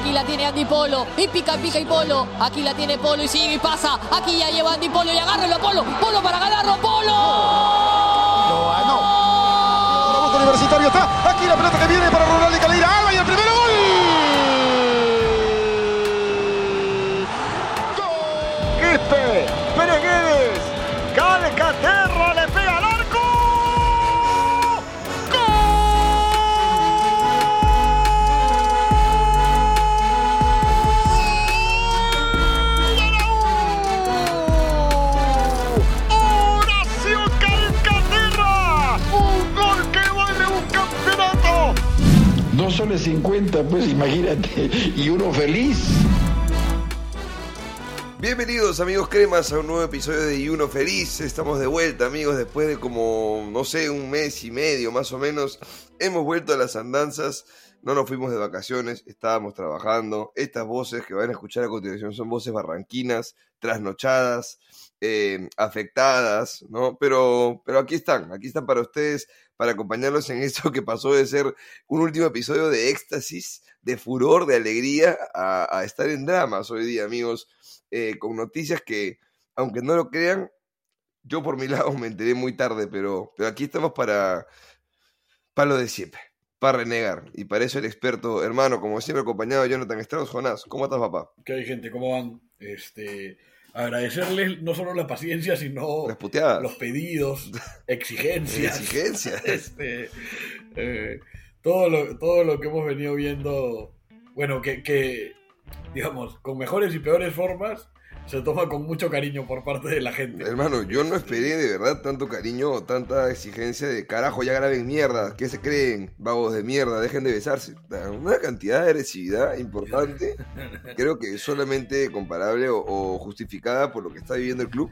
Aquí la tiene Andy Polo. Y pica, pica y Polo. Aquí la tiene Polo y sigue y pasa. Aquí ya lleva Andy Polo y agárrelo Polo. Polo para ganarlo. Polo. No, ah, no. Boca universitario está. Aquí la pelota que viene para Ronaldo y Caldeira. Alba y el primero gol. ¡Gol! Quispe, Calcaterra le soles 50, pues imagínate, y uno feliz. Bienvenidos amigos cremas a un nuevo episodio de Y Uno Feliz. Estamos de vuelta amigos después de como, no sé, un mes y medio más o menos. Hemos vuelto a las andanzas, no nos fuimos de vacaciones, estábamos trabajando. Estas voces que van a escuchar a continuación son voces barranquinas, trasnochadas, eh, afectadas, ¿no? Pero, pero aquí están, aquí están para ustedes, para acompañarlos en esto que pasó de ser un último episodio de éxtasis, de furor, de alegría, a, estar en dramas hoy día amigos eh, con noticias que, aunque no lo crean, yo por mi lado me enteré muy tarde, pero, pero aquí estamos para, para lo de siempre, para renegar. Y para eso el experto, hermano, como siempre, acompañado de Jonathan Strauss. Jonás, ¿cómo estás, papá? ¿Qué hay, gente? ¿Cómo van? Este, agradecerles no solo la paciencia, sino los pedidos, exigencias. Exigencias. Este, eh, todo, lo, todo lo que hemos venido viendo, bueno, que, que, digamos, con mejores y peores formas, se toma con mucho cariño por parte de la gente. Hermano, yo no esperé de verdad tanto cariño o tanta exigencia de carajo, ya graben mierda, ¿qué se creen? Vagos de mierda, dejen de besarse. Una cantidad de agresividad importante, creo que solamente comparable o, o justificada por lo que está viviendo el club.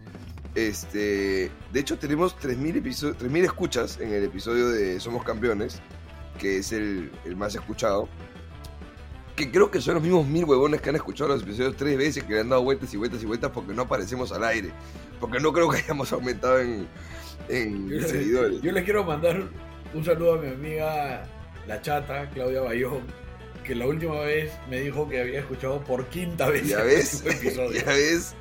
Este, de hecho, tenemos 3.000 episo- 3.000 escuchas en el episodio de Somos Campeones, que es el, el más escuchado. Que creo que son los mismos mil huevones que han escuchado los episodios tres veces, que le han dado vueltas y vueltas y vueltas porque no aparecemos al aire. Porque no creo que hayamos aumentado en, en Yo, seguidores. yo le quiero mandar un saludo a mi amiga la chata, Claudia Bayón, que la última vez me dijo que había escuchado por quinta vez Ya ves, episodio. ya ves.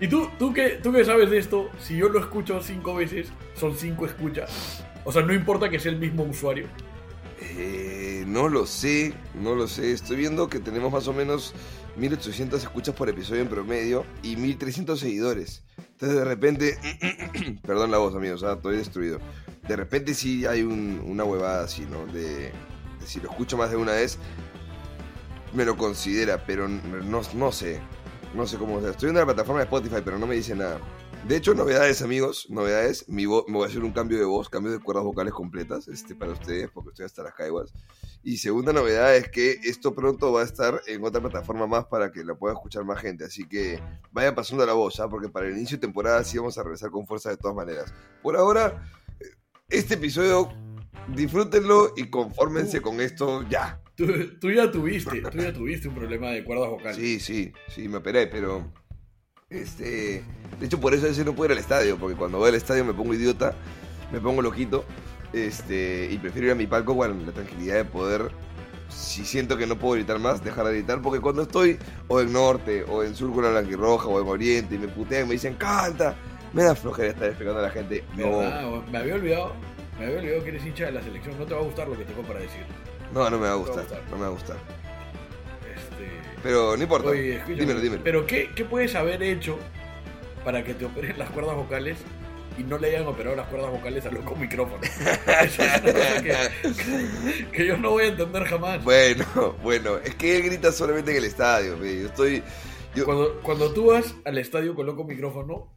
Y tú, tú que, tú que sabes de esto, si yo lo escucho cinco veces, son cinco escuchas. O sea, no importa que sea el mismo usuario. Eh, no lo sé, no lo sé. Estoy viendo que tenemos más o menos 1800 escuchas por episodio en promedio y 1300 seguidores. Entonces de repente, perdón la voz amigos, ah, estoy destruido. De repente sí hay un- una huevada así, ¿no? De, si lo escucho más de una vez, me lo considera, pero no, no sé. No sé cómo sea. Estoy en la plataforma de Spotify, pero no me dice nada. De hecho, novedades, amigos, novedades. Mi vo- me voy a hacer un cambio de voz, cambio de cuerdas vocales completas este, para ustedes, porque estoy hasta las caiguas. Y segunda novedad es que esto pronto va a estar en otra plataforma más para que la pueda escuchar más gente. Así que vayan pasando la voz, ¿ah? porque para el inicio de temporada sí vamos a regresar con fuerza de todas maneras. Por ahora, este episodio, disfrútenlo y confórmense con esto ya. Tú, tú ya tuviste, tú ya tuviste un problema de cuerdas vocales. Sí, sí, sí, me operé, pero. Este. De hecho, por eso a veces no puedo ir al estadio, porque cuando voy al estadio me pongo idiota, me pongo loquito. Este. Y prefiero ir a mi palco con la tranquilidad de poder. Si siento que no puedo gritar más, dejar de gritar, porque cuando estoy o en norte, o en sur con la blanquirroja, o en oriente, y me putean, me dicen, canta, me da flojera estar explicando a la gente. No. Me había olvidado, me había olvidado que eres hincha de la selección. No te va a gustar lo que tengo para decir. no, no me va a No te va a gustar, gustar. no me va a gustar. Pero no importa. Oye, dímelo, dímelo. Pero ¿qué, ¿qué puedes haber hecho para que te operen las cuerdas vocales y no le hayan operado las cuerdas vocales a loco micrófono? Esa es una cosa que, que yo no voy a entender jamás. Bueno, bueno, es que él grita solamente en el estadio, yo estoy... yo- Cuando, cuando tú vas al estadio con loco micrófono,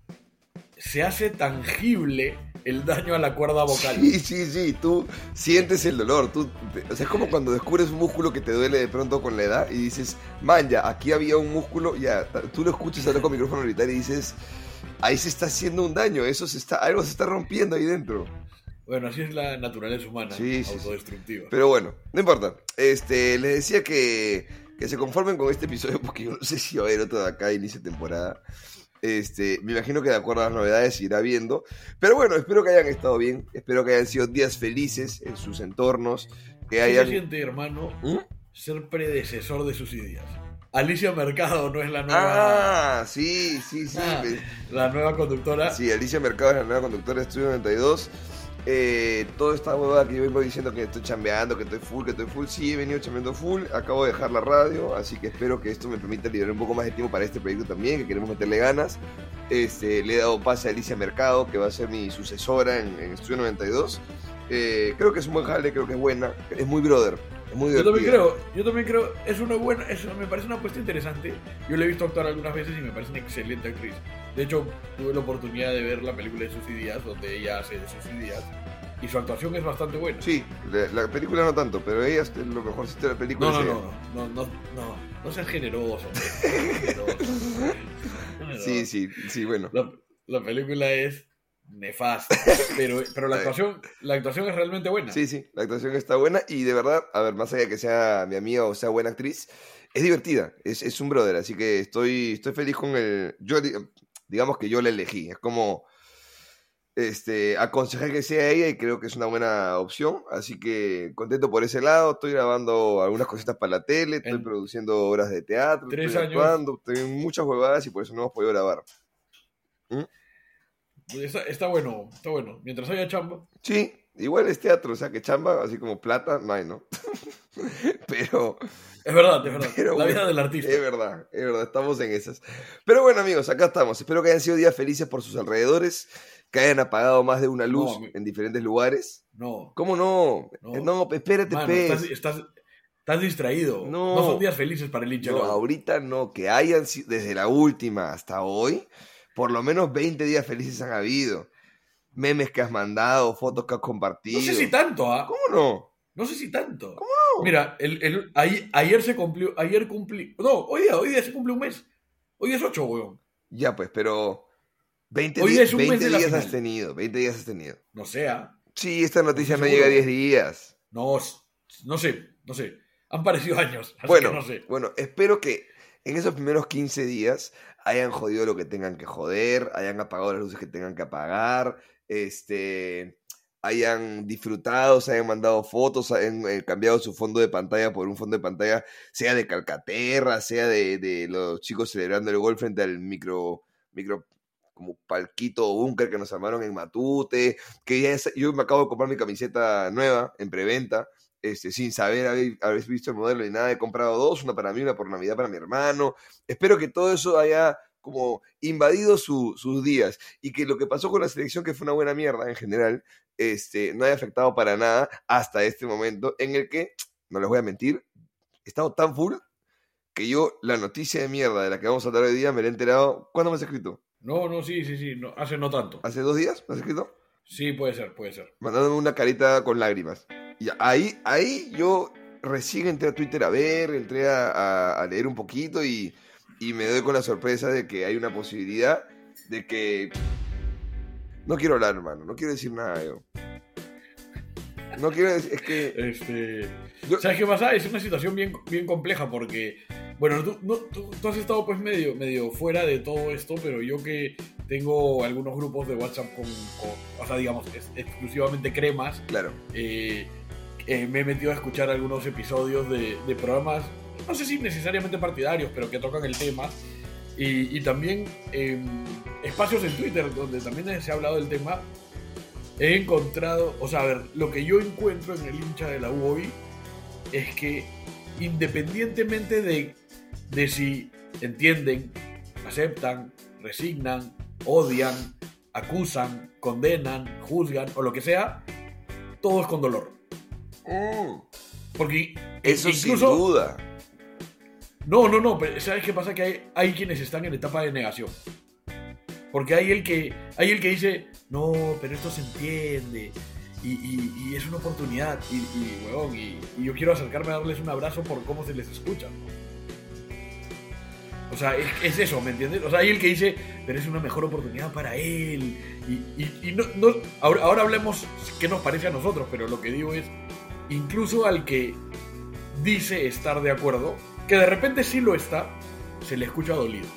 se hace tangible el daño a la cuerda vocal. Sí, sí, sí, tú sientes el dolor. Tú, o sea, es como cuando descubres un músculo que te duele de pronto con la edad y dices, man, ya, aquí había un músculo, ya, tú lo escuchas al con micrófono gritar y dices, ahí se está haciendo un daño, eso se está, algo se está rompiendo ahí dentro. Bueno, así es la naturaleza humana, Sí, sí, sí. autodestructiva. Pero bueno, no importa. Este, les decía que, que se conformen con este episodio porque yo no sé si va a haber otro de acá inicio de temporada. Este, me imagino que de acuerdo a las novedades irá viendo. Pero bueno, espero que hayan estado bien. Espero que hayan sido días felices en sus entornos. que ¿Qué haya... se siente, hermano, ¿Mm? ser predecesor de sus ideas? Alicia Mercado no es la nueva, Ah, sí, sí, sí. Ah, la nueva conductora. Sí, Alicia Mercado es la nueva conductora de Estudio 92. Eh, toda esta huevada que yo vengo diciendo que estoy chambeando, que estoy full, que estoy full, sí, he venido chambeando full, acabo de dejar la radio, así que espero que esto me permita liberar un poco más de tiempo para este proyecto también, que queremos meterle ganas. Este, le he dado pase a Alicia Mercado, que va a ser mi sucesora en, en Estudio 92. Eh, creo que es un buen jale, creo que es buena, es muy brother, muy Yo también creo, yo también creo, es una buena, es, me parece una apuesta interesante. Yo la he visto actuar algunas veces y me parece una excelente actriz. De hecho, tuve la oportunidad de ver la película de Susy Díaz, donde ella hace de Susy Díaz, y su actuación es bastante buena. Sí, la, la película no tanto, pero ella es lo mejorcito de la película. No, no, ella. no, no, no, no, no seas generoso. hombre, no seas. Generoso. Sí, sí, sí, bueno. La, la película es nefasta, pero, pero la actuación, la actuación es realmente buena. Sí, sí, la actuación está buena y de verdad, a ver, más allá de que sea mi amiga o sea buena actriz, es divertida, es, es un brother, así que estoy, estoy feliz con el... Yo, di- digamos que yo la elegí, es como... Este, aconsejé que sea ella y creo que es una buena opción, así que contento por ese lado, estoy grabando algunas cositas para la tele, estoy En produciendo obras de teatro, tres estoy años- actuando, estoy en muchas huevadas y por eso no hemos podido grabar. Está, está bueno, está bueno. Mientras haya chamba, Sí, igual es teatro, o sea que chamba, así como plata, no hay, ¿no? Pero... es verdad, es verdad. Pero la bueno, vida del artista. Es verdad, es verdad, estamos en esas. Pero bueno, amigos, acá estamos. Espero que hayan sido días felices por sus alrededores, que hayan apagado más de una luz No, en diferentes lugares. No, ¿Cómo no? No. Eh, No, espérate, Mano, pez. estás, estás, estás distraído. No. No. son días felices para el hincha. No, ahorita no, que hayan sido desde la última hasta hoy, por lo menos 20 días felices han habido. Memes que has mandado, fotos que has compartido. no sé si tanto, ¿ah? ¿Cómo no? No sé si tanto. Mira, el, el- ayer, ayer se cumplió, ayer cumplí, no, hoy día, hoy día se cumple un mes. Hoy es 8, weón. Ya pues, pero 20, Hoy di- es un mes 20 de la días has tenido, 20 días has tenido. No sea. Sí, esta noticia no llega a 10 días. No, no sé, no sé. Han parecido años. Así Bueno, que no sé. bueno, espero que en esos primeros 15 días hayan jodido lo que tengan que joder, hayan apagado las luces que tengan que apagar, este, hayan disfrutado, se hayan mandado fotos, hayan eh, cambiado su fondo de pantalla por un fondo de pantalla, sea de Calcaterra, sea de, de los chicos celebrando el gol frente al micro, micro como palquito o búnker que nos armaron en Matute, que ya yo me acabo de comprar mi camiseta nueva en preventa, este, sin saber haber, haber visto el modelo ni nada, he comprado dos, una para mí, una por Navidad para mi hermano. Espero que todo eso haya como invadido su- sus días y que lo que pasó con la selección, que fue una buena mierda en general, este, no haya afectado para nada hasta este momento en el que, no les voy a mentir, he estado tan full que yo la noticia de mierda de la que vamos a hablar hoy día me la he enterado. ¿Cuándo me has escrito? No, no, sí, sí, sí. No, hace no tanto. ¿Hace dos días? ¿Me has escrito? Sí, puede ser, puede ser. mandándome una carita con lágrimas. Y ahí, ahí yo recién entré a Twitter a ver, entré a, a- a leer un poquito y, y me doy con la sorpresa de que hay una posibilidad de que... No quiero hablar, hermano, no quiero decir nada yo. No quiero decir, es que... Este, Yo- ¿Sabes qué pasa? Es una situación bien, bien compleja porque, bueno, tú, no- tú- tú has estado pues medio, medio fuera de todo esto, pero yo que tengo algunos grupos de WhatsApp con, con- o sea, digamos, es- exclusivamente cremas, Claro, eh, eh, me he metido a escuchar algunos episodios de, de programas, no sé si necesariamente partidarios, pero que tocan el tema. Y, y también em, espacios en Twitter donde también se ha hablado del tema. He encontrado, o sea, a ver, lo que yo encuentro en el hincha de la U hoy es que independientemente de, de si entienden, aceptan, resignan, odian, acusan, condenan, juzgan o lo que sea, todo es con dolor. Mm, Porque eso sin incluso... duda. No, no, no, pero ¿sabes qué pasa? Que hay, hay quienes están en etapa de negación. Porque hay el que, hay el que dice, no, pero esto se entiende. Y, y- y es una oportunidad. Y, y, huevón, y, yo quiero acercarme a darles un abrazo por cómo se les escucha. O sea, es, es eso, ¿me entiendes? O sea, hay el que dice, pero es una mejor oportunidad para él. Y no, no- ahora, ahora hablemos qué nos parece a nosotros, pero lo que digo es, incluso al que dice estar de acuerdo, que de repente sí lo está, se le escucha dolido.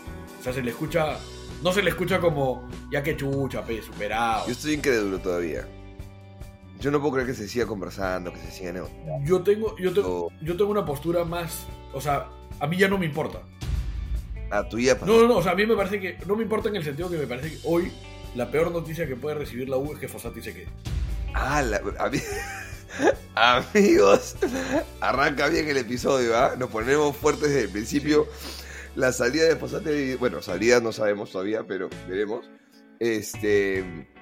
O sea, se le escucha, no se le escucha como, ya que chucha, pe, superado. Yo estoy incrédulo todavía. Yo no puedo creer que se siga conversando, que se siga negociando. Yo tengo, yo tengo, yo tengo una postura más, o sea, a mí ya no me importa. Ah, tú ya No, no, no, o sea, a mí me parece que, no me importa en el sentido que me parece que hoy la peor noticia que puede recibir la U es que Fossati se quede. Ah, la, a mí- amigos, arranca bien el episodio, ¿ah? Nos ponemos fuertes desde el principio. La salida de Posate, bueno, salida no sabemos todavía, pero veremos. Este. O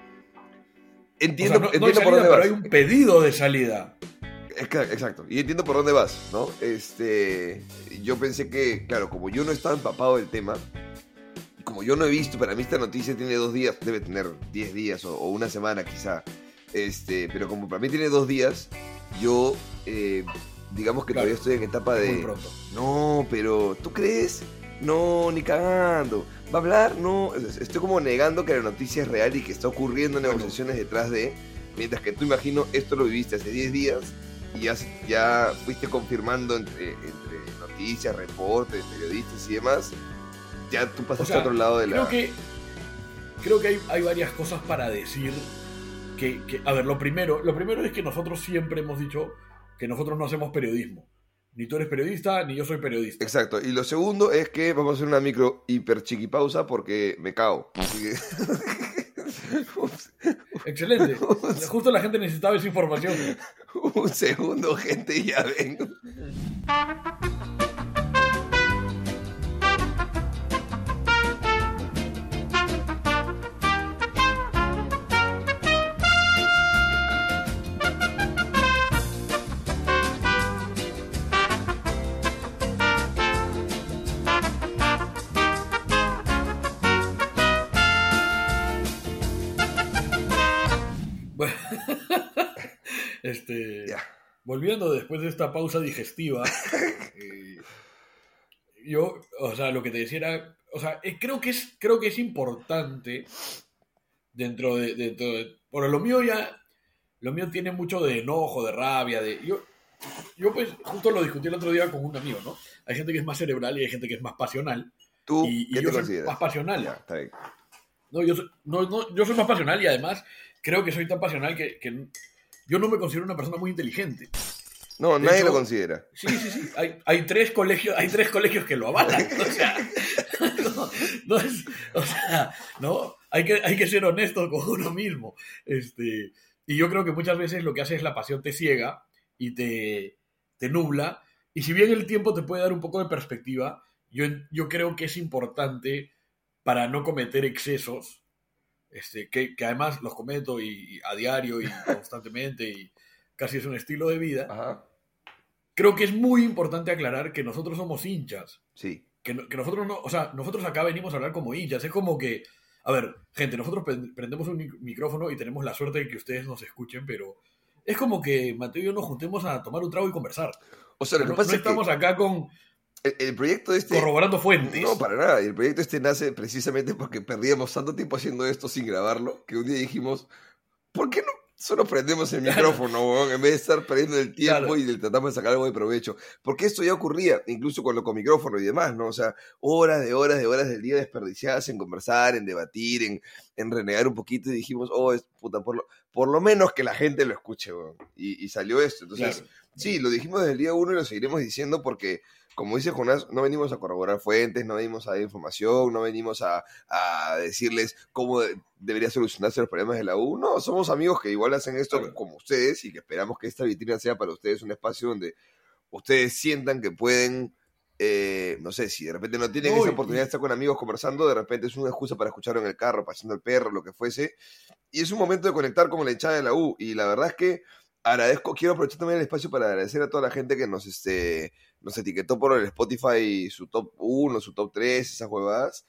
Entiendo, sea, no, no hay entiendo por dónde pero vas. hay un pedido de salida. Exa- Exacto, y entiendo por dónde vas, ¿no? Este, yo pensé que, claro, como yo no estaba empapado del tema, como yo no he visto, para mí esta noticia tiene dos días, debe tener diez días o, o una semana quizá, este, pero como para mí tiene dos días, yo, eh, digamos que Claro. todavía estoy en etapa de... Muy pronto. No, pero ¿tú crees? No, ni cagando. ¿Va a hablar? No. Es- Estoy como negando que la noticia es real y que está ocurriendo negociaciones detrás de. Mientras que tú imagino, esto lo viviste hace 10 días y ya, ya fuiste confirmando entre, entre noticias, reportes, periodistas y demás. Ya tú pasaste O sea, a otro lado de la. Creo que, creo que hay, hay varias cosas para decir. Que, que- a ver, lo primero, lo primero es que nosotros siempre hemos dicho que nosotros no hacemos periodismo. Ni tú eres periodista, ni yo soy periodista. Exacto. Y lo segundo es que vamos a hacer una micro hiper chiquipausa porque me cago. Así que- Ups. Excelente. Justo la gente necesitaba esa información. Un segundo, gente, y ya ven. Volviendo después de esta pausa digestiva, eh, yo, o sea, lo que te decía era, o sea, eh, creo que es, creo que es importante dentro de, dentro de, bueno, lo mío ya, lo mío tiene mucho de enojo, de rabia, de, yo, yo pues justo lo discutí el otro día con un amigo, ¿no? Hay gente que es más cerebral y hay gente que es más pasional. ¿Tú Y, y qué yo te soy consideras? más pasional. Ya, está bien. No, yo soy, no, no, yo soy más pasional y además creo que soy tan pasional que, que yo no me considero una persona muy inteligente. No, De nadie hecho- lo considera. Sí, sí, sí. Hay, hay tres colegios, hay tres colegios que lo avalan. O sea, no, no es, o sea, no, hay que, hay que ser honesto con uno mismo. Este, y yo creo que muchas veces lo que hace es la pasión te ciega y te, te nubla. Y si bien el tiempo te puede dar un poco de perspectiva, yo, yo creo que es importante para no cometer excesos, este, que, que además los cometo y, y a diario y constantemente y casi es un estilo de vida Ajá. creo que es muy importante aclarar que nosotros somos hinchas. Sí. Que, no- que nosotros no, o sea, nosotros acá venimos a hablar como hinchas. Es como que, a ver, gente, nosotros pre- prendemos un mic- micrófono y tenemos la suerte de que ustedes nos escuchen, pero es como que Mateo y yo nos juntemos a tomar un trago y conversar. O sea, lo No, que pasa no es que estamos acá con el, el proyecto este... corroborando fuentes. No, para nada. El proyecto este nace precisamente porque perdíamos tanto tiempo haciendo esto sin grabarlo que un día dijimos, ¿por qué no solo prendemos el Claro. micrófono, weón, en vez de estar perdiendo el tiempo Claro. y tratamos de sacar algo de provecho? Porque esto ya ocurría, incluso con lo con micrófono y demás, ¿no? O sea, horas de horas de horas del día desperdiciadas en conversar, en debatir, en, en renegar un poquito y dijimos, oh, es puta, por lo, por lo menos que la gente lo escuche, weón. Y, y salió esto. Entonces, Claro. Sí, lo dijimos desde el día uno y lo seguiremos diciendo porque, como dice Jonás, no venimos a corroborar fuentes, no venimos a dar información, no venimos a, a decirles cómo de- debería solucionarse los problemas de la U. No, somos amigos que igual hacen esto Claro. como ustedes y que esperamos que esta vitrina sea para ustedes un espacio donde ustedes sientan que pueden, eh, no sé, si de repente no tienen esa oportunidad de estar con amigos conversando, de repente es una excusa para escucharlo en el carro, paseando el perro, lo que fuese. Y es un momento de conectar con la hinchada de la U. Y la verdad es que agradezco, quiero aprovechar también el espacio para agradecer a toda la gente que nos, este, nos etiquetó por el Spotify su top 1, su top 3, esas huevadas.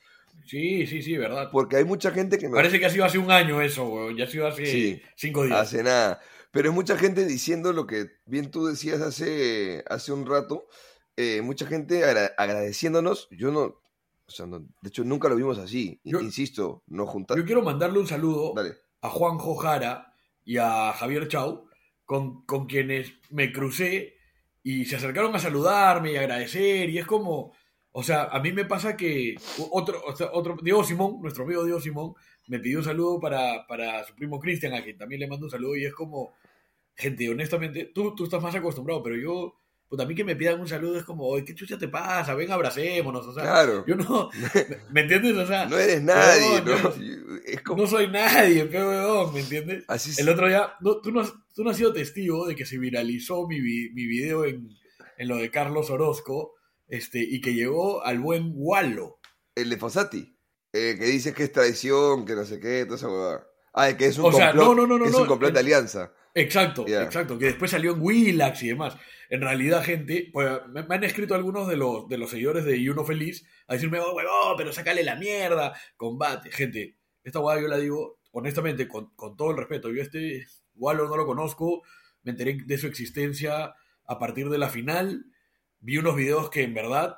Sí, sí, sí, verdad. Porque hay mucha gente que nos Parece que ha sido hace un año eso, weón. Ya ha sido hace Sí. cinco días. hace nada. Pero es mucha gente diciendo lo que bien tú decías hace, hace un rato. eh, mucha gente agra- agradeciéndonos. Yo no, o sea, no- de hecho nunca lo vimos así. Yo- Insisto, nos juntamos. Yo quiero mandarle un saludo Dale. a Juanjo Jara y a Javier Chau, con, con quienes me crucé y se acercaron a saludarme y agradecer. Y es como, o sea, a mí me pasa que otro, otro Diego Simón, nuestro amigo Diego Simón, me pidió un saludo para, para su primo Cristian, a quien también le mando un saludo. Y es como, gente, honestamente, tú, tú estás más acostumbrado, pero yo, pues a mí que me pidan un saludo es como, oye, ¿qué chucha te pasa? Ven, abracémonos, o sea, Claro. yo no, ¿me entiendes? O sea, No eres nadie, ¿no? yo Es como... no soy nadie, pero ¿me entiendes? Así. El otro día, no, tú, no has, tú no has sido testigo de que se viralizó mi, mi video en, en lo de Carlos Orozco este, y que llegó al buen Wallo. El de Fossati, eh, que dice que es traición, que no sé qué, toda esa huevada. Ah, que es un O sea, complot, no, no, no, no, es no, un complot de alianza. Exacto, exacto, que después salió en Willax y demás. En realidad, gente, pues, me, me han escrito algunos de los, de los seguidores de Uno Feliz a decirme, oh, pero sácale la mierda, combate. Gente, esta hueá yo la digo honestamente, con, con todo el respeto. Yo este Wallo no lo conozco, me enteré de su existencia a partir de la final. Vi unos videos que en verdad,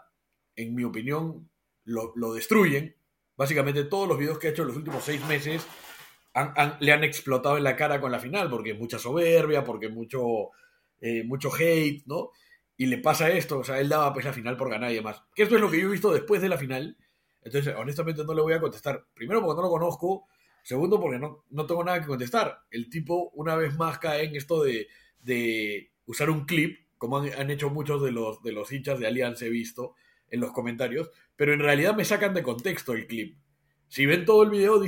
en mi opinión, lo, lo destruyen. Básicamente todos los videos que ha hecho en los últimos seis meses han- han- le han explotado en la cara con la final, porque mucha soberbia, porque mucho, eh, mucho hate, ¿no? Y le pasa esto, o sea, él daba pues la final por ganar y demás. Que esto es lo que yo he visto después de la final. Entonces, honestamente no le voy a contestar. Primero porque no lo conozco, segundo porque no, no tengo nada que contestar. El tipo una vez más cae en esto de, de usar un clip, como han, han hecho muchos de los, de los hinchas de Alianza, he visto en los comentarios, pero en realidad me sacan de contexto el clip. Si ven todo el video,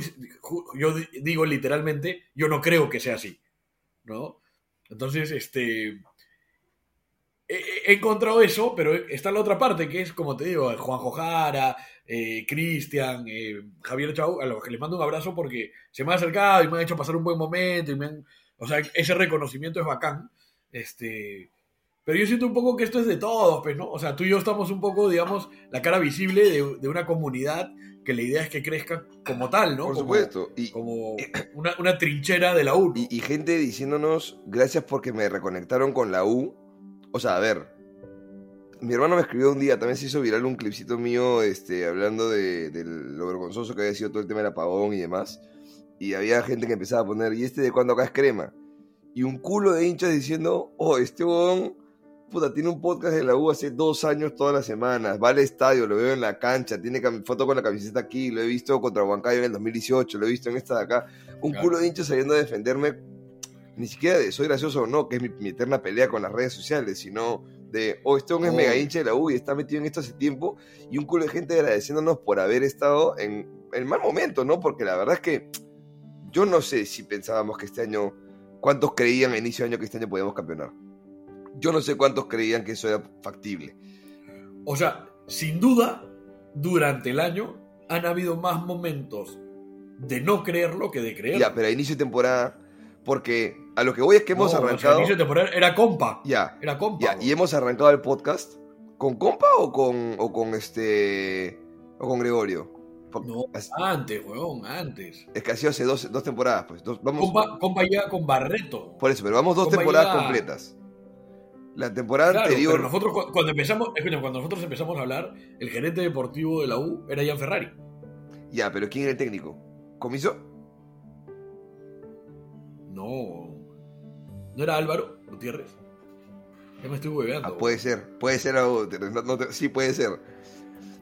yo di- digo literalmente, yo no creo que sea así, ¿no? Entonces, este... He encontrado eso, pero está la otra parte, que es, como te digo, Juanjo Jara, eh, Cristian, eh, Javier Chau, a los que les mando un abrazo porque se me han acercado y me han hecho pasar un buen momento y me han... O sea, ese reconocimiento es bacán. Este... Pero yo siento un poco que esto es de todos, pues, ¿no? O sea, tú y yo estamos un poco, digamos, la cara visible de, de una comunidad que la idea es que crezca como tal, ¿no? Por Como- supuesto. Y, Como una, una trinchera de la U. y, y gente diciéndonos, gracias porque me reconectaron con la U. O sea, a ver, mi hermano me escribió un día, también se hizo viral un clipcito mío este, hablando de, de lo vergonzoso que había sido todo el tema del apagón y demás. Y había gente que empezaba a poner, ¿y este de cuándo acá es crema? Y un culo de hinchas diciendo, oh, este huevón, puta, tiene un podcast de la U hace dos años todas las semanas, va al estadio, lo veo en la cancha, tiene foto con la camiseta aquí, lo he visto contra Huancayo en el 2018, lo he visto en esta de acá. Un Claro. culo de hinchas saliendo a defenderme, ni siquiera de soy gracioso o no, que es mi, mi eterna pelea con las redes sociales, sino de, oh, este hombre es Oh. mega hincha de la U y está metido en esto hace tiempo, y un culo de gente agradeciéndonos por haber estado en el mal momento, ¿no? Porque la verdad es que yo no sé si pensábamos que este año, cuántos creían a inicio de año que este año podíamos campeonar. Yo no sé cuántos creían que eso era factible. O sea, sin duda, durante el año han habido más momentos de no creerlo que de creerlo. Ya, pero a inicio de temporada, porque a lo que voy es que hemos No, o sea, arrancado. inicio de temporada era compa. Ya, Era compa. ya, bro. y hemos arrancado el podcast con compa o con, o con este. o con Gregorio. No, es, antes, weón, antes. es que ha sido hace dos, dos temporadas, pues. dos- vamos, Compa, compa ya con Barreto. por eso, pero vamos dos compa temporadas ya- completas. La temporada Claro, anterior. pero nosotros cu- cuando empezamos, escucha, cuando nosotros empezamos a hablar, el gerente deportivo de la U era Ian Ferrari. Ya, pero ¿quién era el técnico? ¿Comiso? No. ¿No era Álvaro Gutiérrez? Ya me estoy hueveando. Ah, puede ser, puede ser algo, no- no sí puede ser.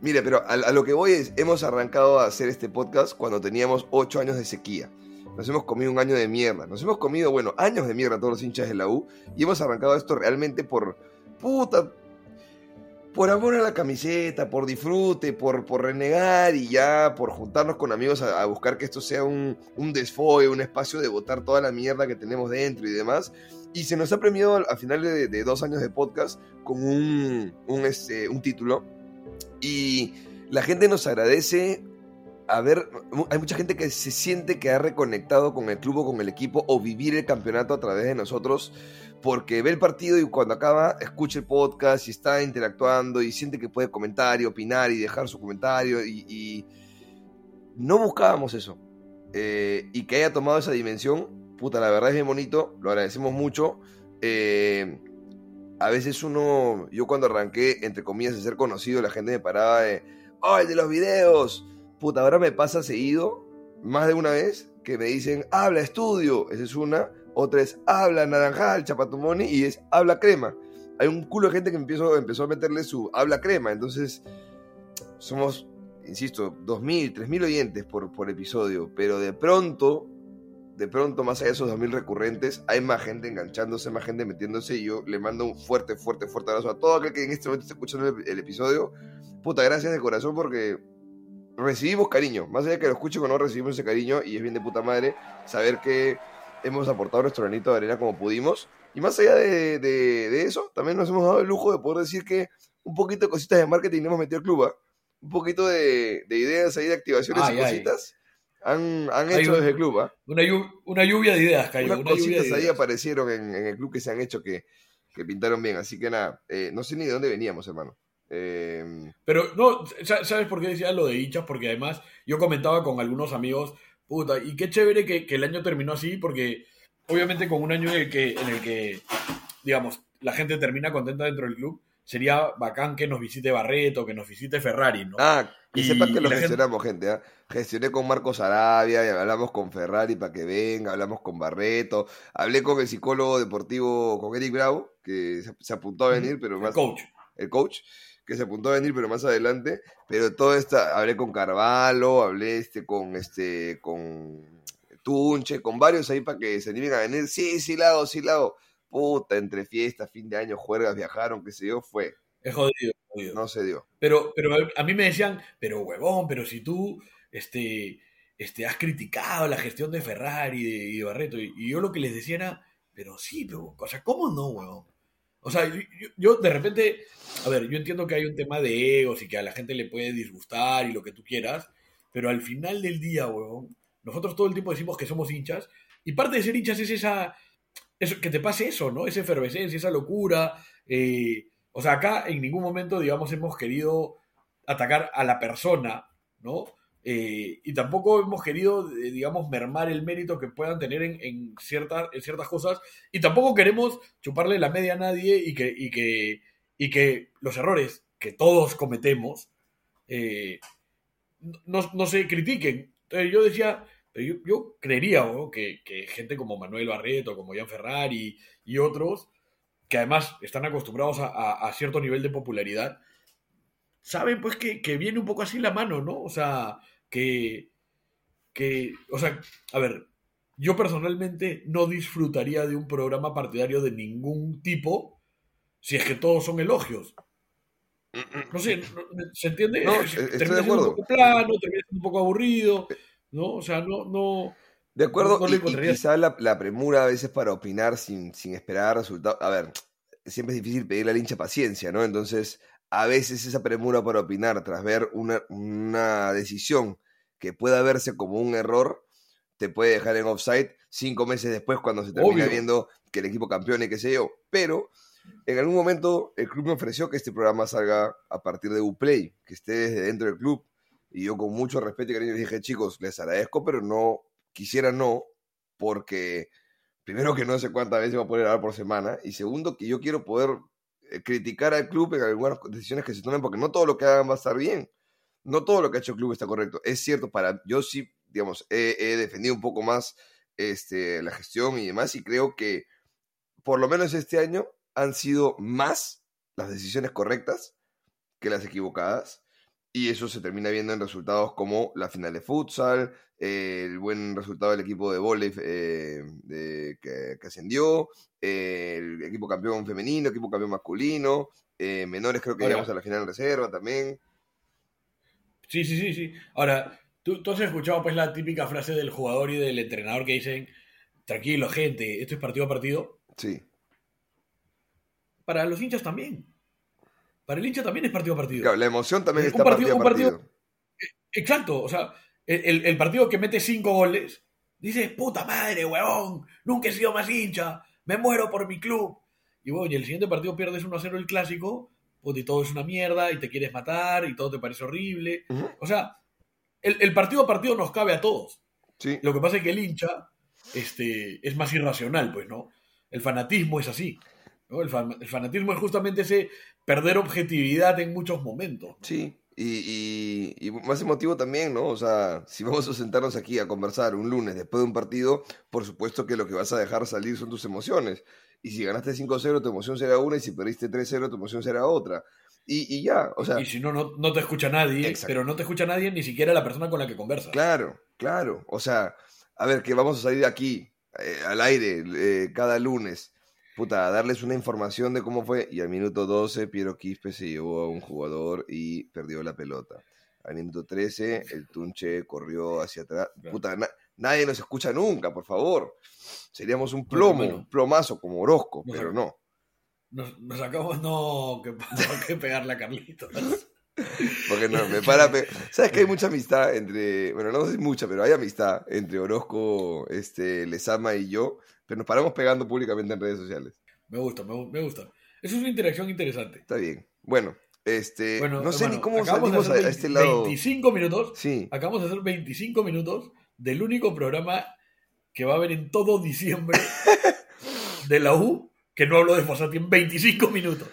Mire, pero a, a lo que voy es, hemos arrancado a hacer este podcast cuando teníamos 8 años de sequía. Nos hemos comido un año de mierda. Nos hemos comido, bueno, años de mierda todos los hinchas de la U. Y hemos arrancado esto realmente por, puta, por amor a la camiseta, por disfrute, por, por renegar y ya por juntarnos con amigos a, a buscar que esto sea un, un desfogue, un espacio de botar toda la mierda que tenemos dentro y demás. Y se nos ha premiado al final de, de dos años de podcast con un, un, este, un título. Y la gente nos agradece mu- hay mucha gente que se siente que ha reconectado con el club o con el equipo o vivir el campeonato a través de nosotros porque ve el partido y cuando acaba escucha el podcast y está interactuando y siente que puede comentar y opinar y dejar su comentario y, y no buscábamos eso. Eh, y que haya tomado esa dimensión, puta, la verdad es bien bonito, lo agradecemos mucho. Eh, a veces uno, yo cuando arranqué, entre comillas, de ser conocido, la gente me paraba de, ¡oh, el de los videos! Puta, ahora me pasa seguido, más de una vez, que me dicen, habla estudio, esa es una, otra es, habla naranjal, chapatumoni, y es, habla crema. Hay un culo de gente que empezó, empezó a meterle su habla crema, entonces somos, insisto, 2.000, 3.000 oyentes por, por episodio, pero de pronto de pronto, más allá de esos 2.000 recurrentes, hay más gente enganchándose, más gente metiéndose. Y yo le mando un fuerte, fuerte, fuerte abrazo a todo aquel que en este momento está escuchando el, el episodio. Puta, gracias de corazón porque recibimos cariño. Más allá de que lo escuchen o no, recibimos ese cariño. Y es bien de puta madre saber que hemos aportado nuestro granito de arena como pudimos. Y más allá de, de- de eso, también nos hemos dado el lujo de poder decir que un poquito de cositas de marketing hemos metido al club. ¿ah? Un poquito de, de ideas ahí, de activaciones Ay, y ay. cositas. Han, han Hay hecho un- desde el club. ¿ah? Una, llu- una lluvia de ideas, Cayo. Unas Una lluvia cositas ahí ideas. aparecieron en, en el club que se han hecho que, que pintaron bien. Así que nada, eh, no sé ni de dónde veníamos, hermano. Eh, Pero no, sa- ¿sabes por qué decía lo de hinchas? Porque además yo comentaba con algunos amigos, puta, y qué chévere que, que el año terminó así, porque obviamente con un año en el que, en el que digamos, la gente termina contenta dentro del club, sería bacán que nos visite Barreto, que nos visite Ferrari, ¿no? ah, que Y- sepan que lo gente- gestionamos, gente. ¿ah? Gestioné con Marcos Arabia, y hablamos con Ferrari para que venga, hablamos con Barreto, hablé con el psicólogo deportivo, con Eric Bravo, que se, se apuntó a venir, pero el más coach. el coach, que se apuntó a venir, pero más adelante. Pero todo esta, hablé con Carvalho, hablé este con este, con Tunche, con varios ahí para que se animen a venir. Sí, sí, lado, sí, lado. Puta, entre fiestas, fin de año, juergas, viajaron, qué sé yo, fue. Es jodido. No se dio. Pero, pero a mí me decían, pero huevón, pero si tú este, este, has criticado la gestión de Ferrari y de, y de Barreto, y, y yo lo que les decía era, pero sí, pero, o sea, ¿cómo no, huevón? O sea, yo, de repente, a ver, yo entiendo que hay un tema de egos y que a la gente le puede disgustar y lo que tú quieras, pero al final del día, huevón, nosotros todo el tiempo decimos que somos hinchas, y parte de ser hinchas es esa, eso, que te pase eso, ¿no? Esa efervescencia, esa locura. eh, o sea, acá en ningún momento, digamos, hemos querido atacar a la persona, ¿no? Eh, y tampoco hemos querido, eh, digamos, mermar el mérito que puedan tener en, en, ciertas, en ciertas cosas. Y tampoco queremos chuparle la media a nadie y que, y que, y que los errores que todos cometemos eh, no, no se critiquen. Entonces yo decía, yo, yo creería ¿no? que, que gente como Manuel Barreto, como Jan Ferrari y otros, que además están acostumbrados a, a- a cierto nivel de popularidad, saben pues que, que viene un poco así la mano, ¿no? O sea, que, que, o sea, a ver, yo personalmente no disfrutaría de un programa partidario de ningún tipo si es que todos son elogios. No sé, ¿se entiende? No, termina estoy de siendo acuerdo. un poco plano, termina siendo un poco aburrido, ¿no? O sea, no, no... De acuerdo, No y- quizá la, la premura a veces para opinar sin, sin esperar resultados. A ver, siempre es difícil pedirle al hincha paciencia, ¿no? Entonces, a veces esa premura para opinar tras ver una, una decisión que pueda verse como un error, te puede dejar en offside cinco meses después cuando se termina Obvio. viendo que el equipo campeón y qué sé yo. Pero en algún momento el club me ofreció que este programa salga a partir de Uplay, que esté desde dentro del club. Y yo con mucho respeto y cariño les dije, chicos, les agradezco, pero no, quisiera no, porque primero que no sé cuántas veces va a poder hablar por semana, y segundo que yo quiero poder criticar al club en algunas decisiones que se tomen, porque no todo lo que hagan va a estar bien. No todo lo que ha hecho el club está correcto. Es cierto, para yo sí, digamos, he, he defendido un poco más este, la gestión y demás, y creo que por lo menos este año han sido más las decisiones correctas que las equivocadas. Y eso se termina viendo en resultados como la final de futsal, eh, el buen resultado del equipo de volei eh, de- que, que ascendió, eh, el equipo campeón femenino, equipo campeón masculino, menores creo que Ahora- llegamos a la final en reserva también. Sí, sí, sí, sí. Ahora, ¿tú, tú has escuchado pues la típica frase del jugador y del entrenador que dicen, tranquilo, gente, esto es partido a partido. Sí, Para los hinchas también. Para el hincha también es partido a partido. claro, la emoción también Un está partido- partido, a partido- partido. Exacto, o sea, el, partido que mete cinco goles, dice, puta madre, huevón, nunca he sido más hincha, me muero por mi club. Y bueno, y el siguiente partido pierdes 1-0 el clásico, puta, y todo es una mierda, y te quieres matar, y todo te parece horrible. O sea, el, el partido a partido nos cabe a todos. Sí, Lo que pasa es que el hincha este, es más irracional, pues, ¿no? El fanatismo es así. ¿no? El, fan- el fanatismo es justamente ese perder objetividad en muchos momentos. sí. Y, y- y más emotivo también, ¿no? O sea, si vamos a sentarnos aquí a conversar un lunes después de un partido, por supuesto que lo que vas a dejar salir son tus emociones. Y si ganaste 5-0, tu emoción será una, y si perdiste 3-0, tu emoción será otra. Y, y ya, o sea, Y si no, no, no te escucha nadie, Exacto. pero no te escucha nadie ni siquiera la persona con la que conversas. Claro, claro. O sea, a ver, que vamos a salir aquí, eh, al aire, eh, cada lunes, puta, darles una información de cómo fue, y al minuto 12 Piero Quispe se llevó a un jugador y perdió la pelota. Al minuto 13 el Tunche corrió hacia atrás. Puta, na- nadie nos escucha nunca, por favor. Seríamos un plomo, bueno. un plomazo como Orozco, pero no. no. Nos, nos acabamos no que, que pegarle a Carlitos. Porque no, me para. pe- ¿Sabes que hay mucha amistad entre. Bueno, no sé si mucha, pero hay amistad entre Orozco, este, Lezama y yo. Pero nos paramos pegando públicamente en redes sociales. Me gusta, me, me gusta. Eso es una interacción interesante. Está bien. Bueno, este. Bueno, no sé hermano, ni cómo salimos a, a este lado. 25 minutos. Sí. Acabamos de hacer 25 minutos del único programa que va a haber en todo diciembre de la U que no hablo de Fossati en 25 minutos.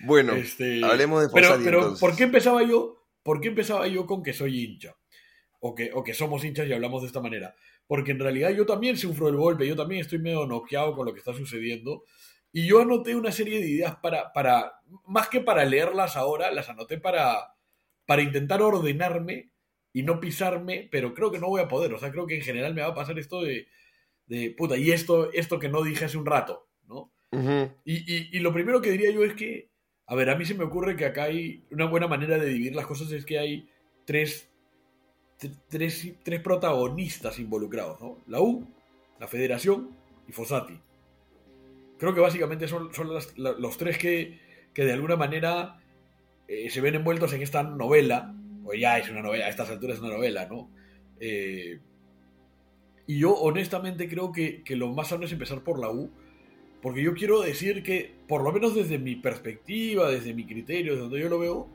Bueno, Este, hablemos de Pero, Fossati, pero entonces. ¿por qué empezaba yo? ¿Por qué empezaba yo con que soy hincha? O que, o que somos hinchas y hablamos de esta manera. Porque en realidad yo también sufro el golpe, yo también estoy medio noqueado con lo que está sucediendo. Y yo anoté una serie de ideas para, para más que para leerlas ahora, las anoté para, para intentar ordenarme y no pisarme, pero creo que no voy a poder. O sea, creo que en general me va a pasar esto de, de puta, y esto, esto que no dije hace un rato, ¿no? Y, y- y lo primero que diría yo es que, a ver, a mí se me ocurre que acá hay una buena manera de dividir las cosas, es que hay tres, tres, tres protagonistas involucrados, ¿no? La U, la Federación y Fossati. Creo que básicamente son, son los tres que, que de alguna manera eh, se ven envueltos en esta novela, pues ya es una novela, a estas alturas es una novela, ¿no? Eh, y yo honestamente creo que, que lo más sano es empezar por la U, porque yo quiero decir que, por lo menos desde mi perspectiva, desde mi criterio, desde donde yo lo veo,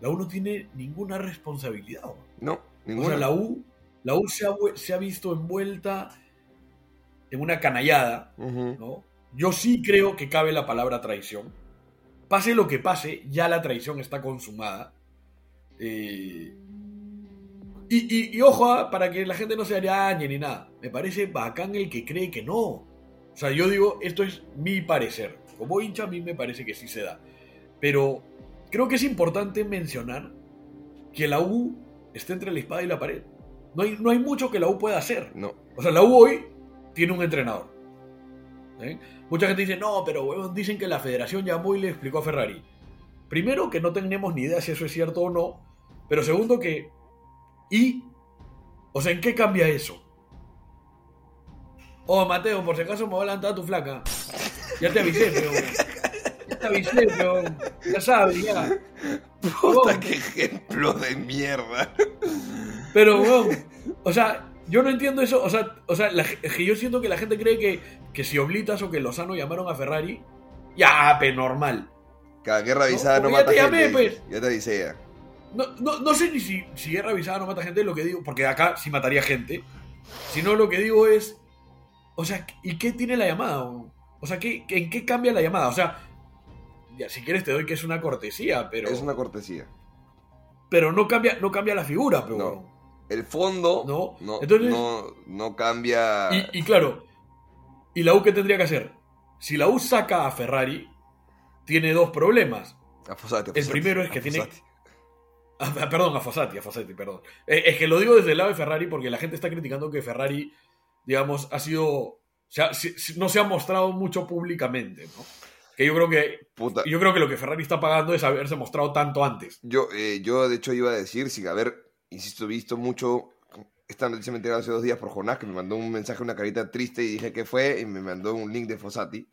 la U no tiene ninguna responsabilidad. ¿no? No, O ninguna. sea, la U, la U se, ha, se ha visto envuelta en una canallada, Ujú. ¿no? Yo sí creo que cabe la palabra traición. Pase lo que pase, ya la traición está consumada. Eh, y, y- y ojo, ah, para que la gente no se arañe ni nada. Me parece bacán el que cree que no. O sea, yo digo, esto es mi parecer. Como hincha, a mí me parece que sí se da. Pero creo que es importante mencionar que la U está entre la espada y la pared. No hay, no hay mucho que la U pueda hacer. No. O sea, la U hoy tiene un entrenador. ¿eh? Mucha gente dice, no, pero dicen que la federación llamó y le explicó a Ferrari. Primero, que no tenemos ni idea si eso es cierto o no. Pero segundo, que. ¿Y? O sea, ¿en qué cambia eso? Oh, Mateo, por si acaso me va a levantar tu flaca. Ya te avisé, pero. Ya te avisé, pero. Ya sabes, ya. Puta, qué ejemplo de mierda. Pero, weón, o sea, yo no entiendo eso. O sea, o sea la- es que yo siento que la gente cree que, que si Oblitas o que Lozano llamaron a Ferrari, ya, pe, normal. Cada guerra avisada no, ya mata te llamé, gente. pues. Ya te avisé ya. No, no, no sé ni si, si guerra avisada no mata gente, lo que digo, porque acá sí mataría gente. Sino lo que digo es, o sea, ¿y qué tiene la llamada? O sea, ¿qué, ¿en qué cambia la llamada? O sea, ya, si quieres te doy que es una cortesía, pero, Es una cortesía. pero no, cambia, no cambia la figura, pero... No. El fondo No, no, entonces- no, no cambia. Y, y claro, ¿y la U qué tendría que hacer? Si la U saca a Ferrari, tiene dos problemas. A Fossati, a El primero es que tiene- ah, perdón, a Fossati, a Fossati, perdón. Eh, es que lo digo desde el lado de Ferrari porque la gente está criticando que Ferrari, digamos, ha sido. se ha- no se ha mostrado mucho públicamente, ¿no? Que yo creo que. Puta. Yo creo que lo que Ferrari está pagando es haberse mostrado tanto antes. Yo, eh, yo, de hecho, iba a decir, sin haber, insisto, visto mucho. Esta noticia me enteré hace dos días por Jonás, que me mandó un mensaje, una carita triste, y dije que fue, y me mandó un link de Fossati.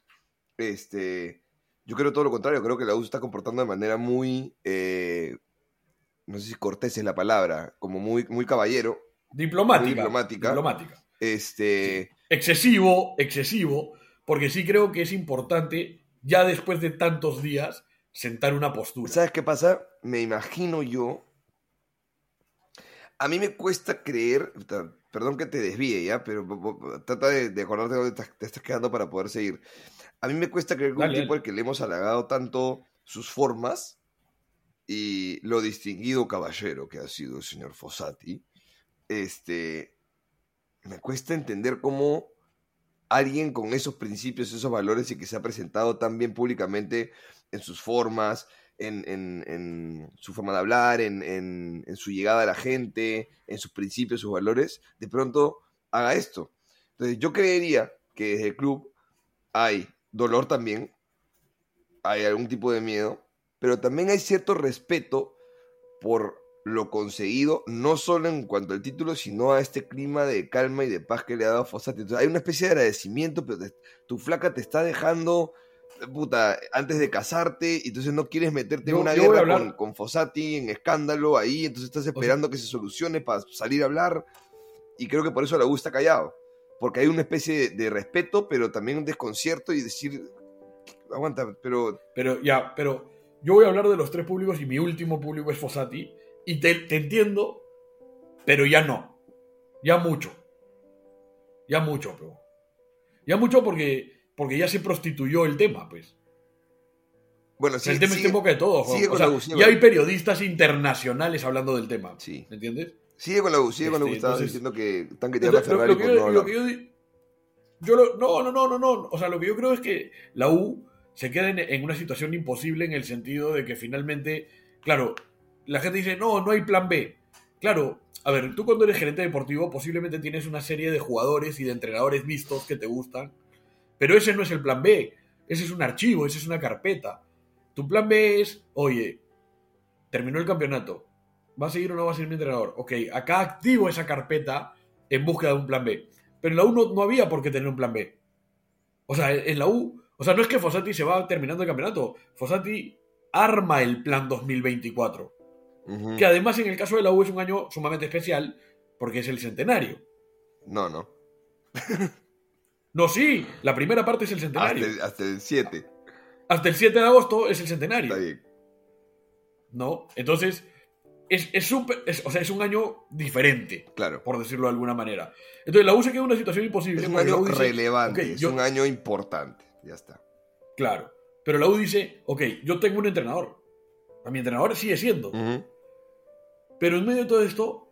Este. Yo creo todo lo contrario, creo que la U está comportando de manera muy. eh, no sé si cortés es la palabra, como muy, muy caballero. Diplomática. Muy diplomática. Diplomática. Este. excesivo, excesivo, porque sí creo que es importante, ya después de tantos días, sentar una postura. ¿Sabes qué pasa? Me imagino yo. A mí me cuesta creer. Perdón que te desvíe ya, pero trata de, de acordarte de dónde estás- te estás quedando para poder seguir. A mí me cuesta creer que un tipo al que le hemos halagado tanto sus formas y lo distinguido caballero que ha sido el señor Fossati, este, me cuesta entender cómo alguien con esos principios, esos valores y que se ha presentado tan bien públicamente en sus formas, en, su forma de hablar, en- en su llegada a la gente, en sus principios, sus valores, de pronto haga esto. Entonces yo creería que desde el club hay dolor también, hay algún tipo de miedo, pero también hay cierto respeto por lo conseguido, no solo en cuanto al título, sino a este clima de calma y de paz que le ha dado Fossati. Entonces, hay una especie de agradecimiento, pero te- tu flaca te está dejando, puta, antes de casarte, y entonces no quieres meterte en una guerra hablar- con, con Fossati, en escándalo, ahí, entonces estás esperando que se solucione para salir a hablar, y creo que por eso la está callado, porque hay una especie de, de respeto, pero también un desconcierto y decir, aguanta, pero Pero ya, pero yo voy a hablar de los tres públicos y mi último público es Fossati. Y te, te entiendo, pero ya no. Ya mucho. Ya mucho, pero. Ya mucho porque, porque ya se prostituyó el tema, pues. bueno, sí, el tema sigue- está en boca de todos. sigue o sea, la U, sigue ya hay periodistas internacionales hablando del tema. Sí. ¿Me entiendes? Sigue con la U, sigue con la U. Este, Estabas diciendo que están criticando a Entonces, lo- Ferrari lo que yo- no lo que yo yo lo- no, no, no, no, no. O sea, lo que yo creo es que la U se queda en, en una situación imposible en el sentido de que finalmente, claro, la gente dice, no, no hay plan B. Claro, a ver, tú cuando eres gerente deportivo posiblemente tienes una serie de jugadores y de entrenadores mixtos que te gustan, pero ese no es el plan B. Ese es un archivo, ese es una carpeta. Tu plan B es, oye, terminó el campeonato. ¿Va a seguir o no va a seguir mi entrenador? Ok, acá activo esa carpeta en búsqueda de un plan B. Pero en la U no, no había por qué tener un plan B. O sea, en la U, o sea, no es que Fossati se va terminando el campeonato. Fossati arma el plan 2024. Que además en el caso de la U es un año sumamente especial porque es el centenario. No, no. No, sí, la primera parte es el Hasta centenario. el, hasta el 7. Hasta el 7 de agosto es el centenario. Está bien. ¿No? Entonces, es, es, o sea, es un año diferente. Claro. por decirlo de alguna manera. Entonces la U se queda en una situación imposible. Es un año dice, relevante, es yo- un año importante. Ya está. Claro. Pero la U dice, ok, yo tengo un entrenador. A mi entrenador sigue siendo. Pero en medio de todo esto,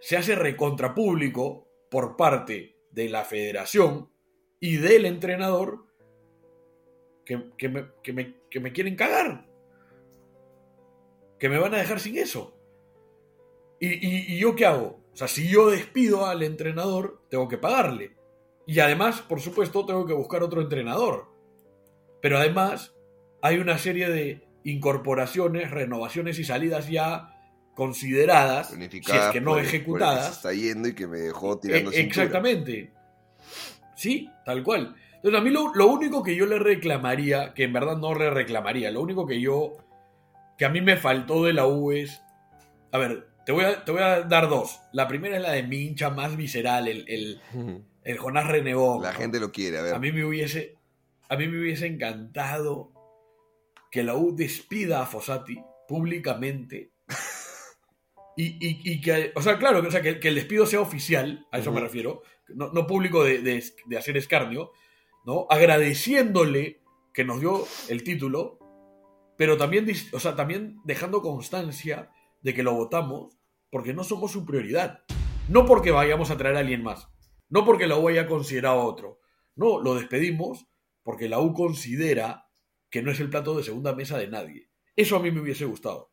se hace recontrapúblico por parte de la federación y del entrenador que, que me, que me- que me quieren cagar. Que me van a dejar sin eso. ¿Y, y- y yo qué hago? O sea, si yo despido al entrenador, tengo que pagarle. Y además, por supuesto, tengo que buscar otro entrenador. Pero además, hay una serie de incorporaciones, renovaciones y salidas ya consideradas, si es que no por el- por el que ejecutadas. se está yendo y que me dejó tirando Eh, cintura. exactamente. Sí, tal cual. Entonces, a mí lo, lo único que yo le reclamaría, que en verdad no le reclamaría, lo único que yo, que a mí me faltó de la U es, a ver, te voy a, te voy a dar dos. La primera es la de mi hincha más visceral, el, el, el Jonás Renegón. La gente lo quiere, a ver. A mí me hubiese, a mí me hubiese encantado que la U despida a Fossati públicamente. Y, y- y que, o sea, claro, o sea, que, que el despido sea oficial, a eso me refiero, no, no público de, de- de hacer escarnio, ¿no? Agradeciéndole que nos dio el título, pero también, o sea, también dejando constancia de que lo votamos porque no somos su prioridad. No porque vayamos a traer a alguien más. No porque la U haya considerado a otro. No, lo despedimos porque la U considera que no es el plato de segunda mesa de nadie. Eso a mí me hubiese gustado.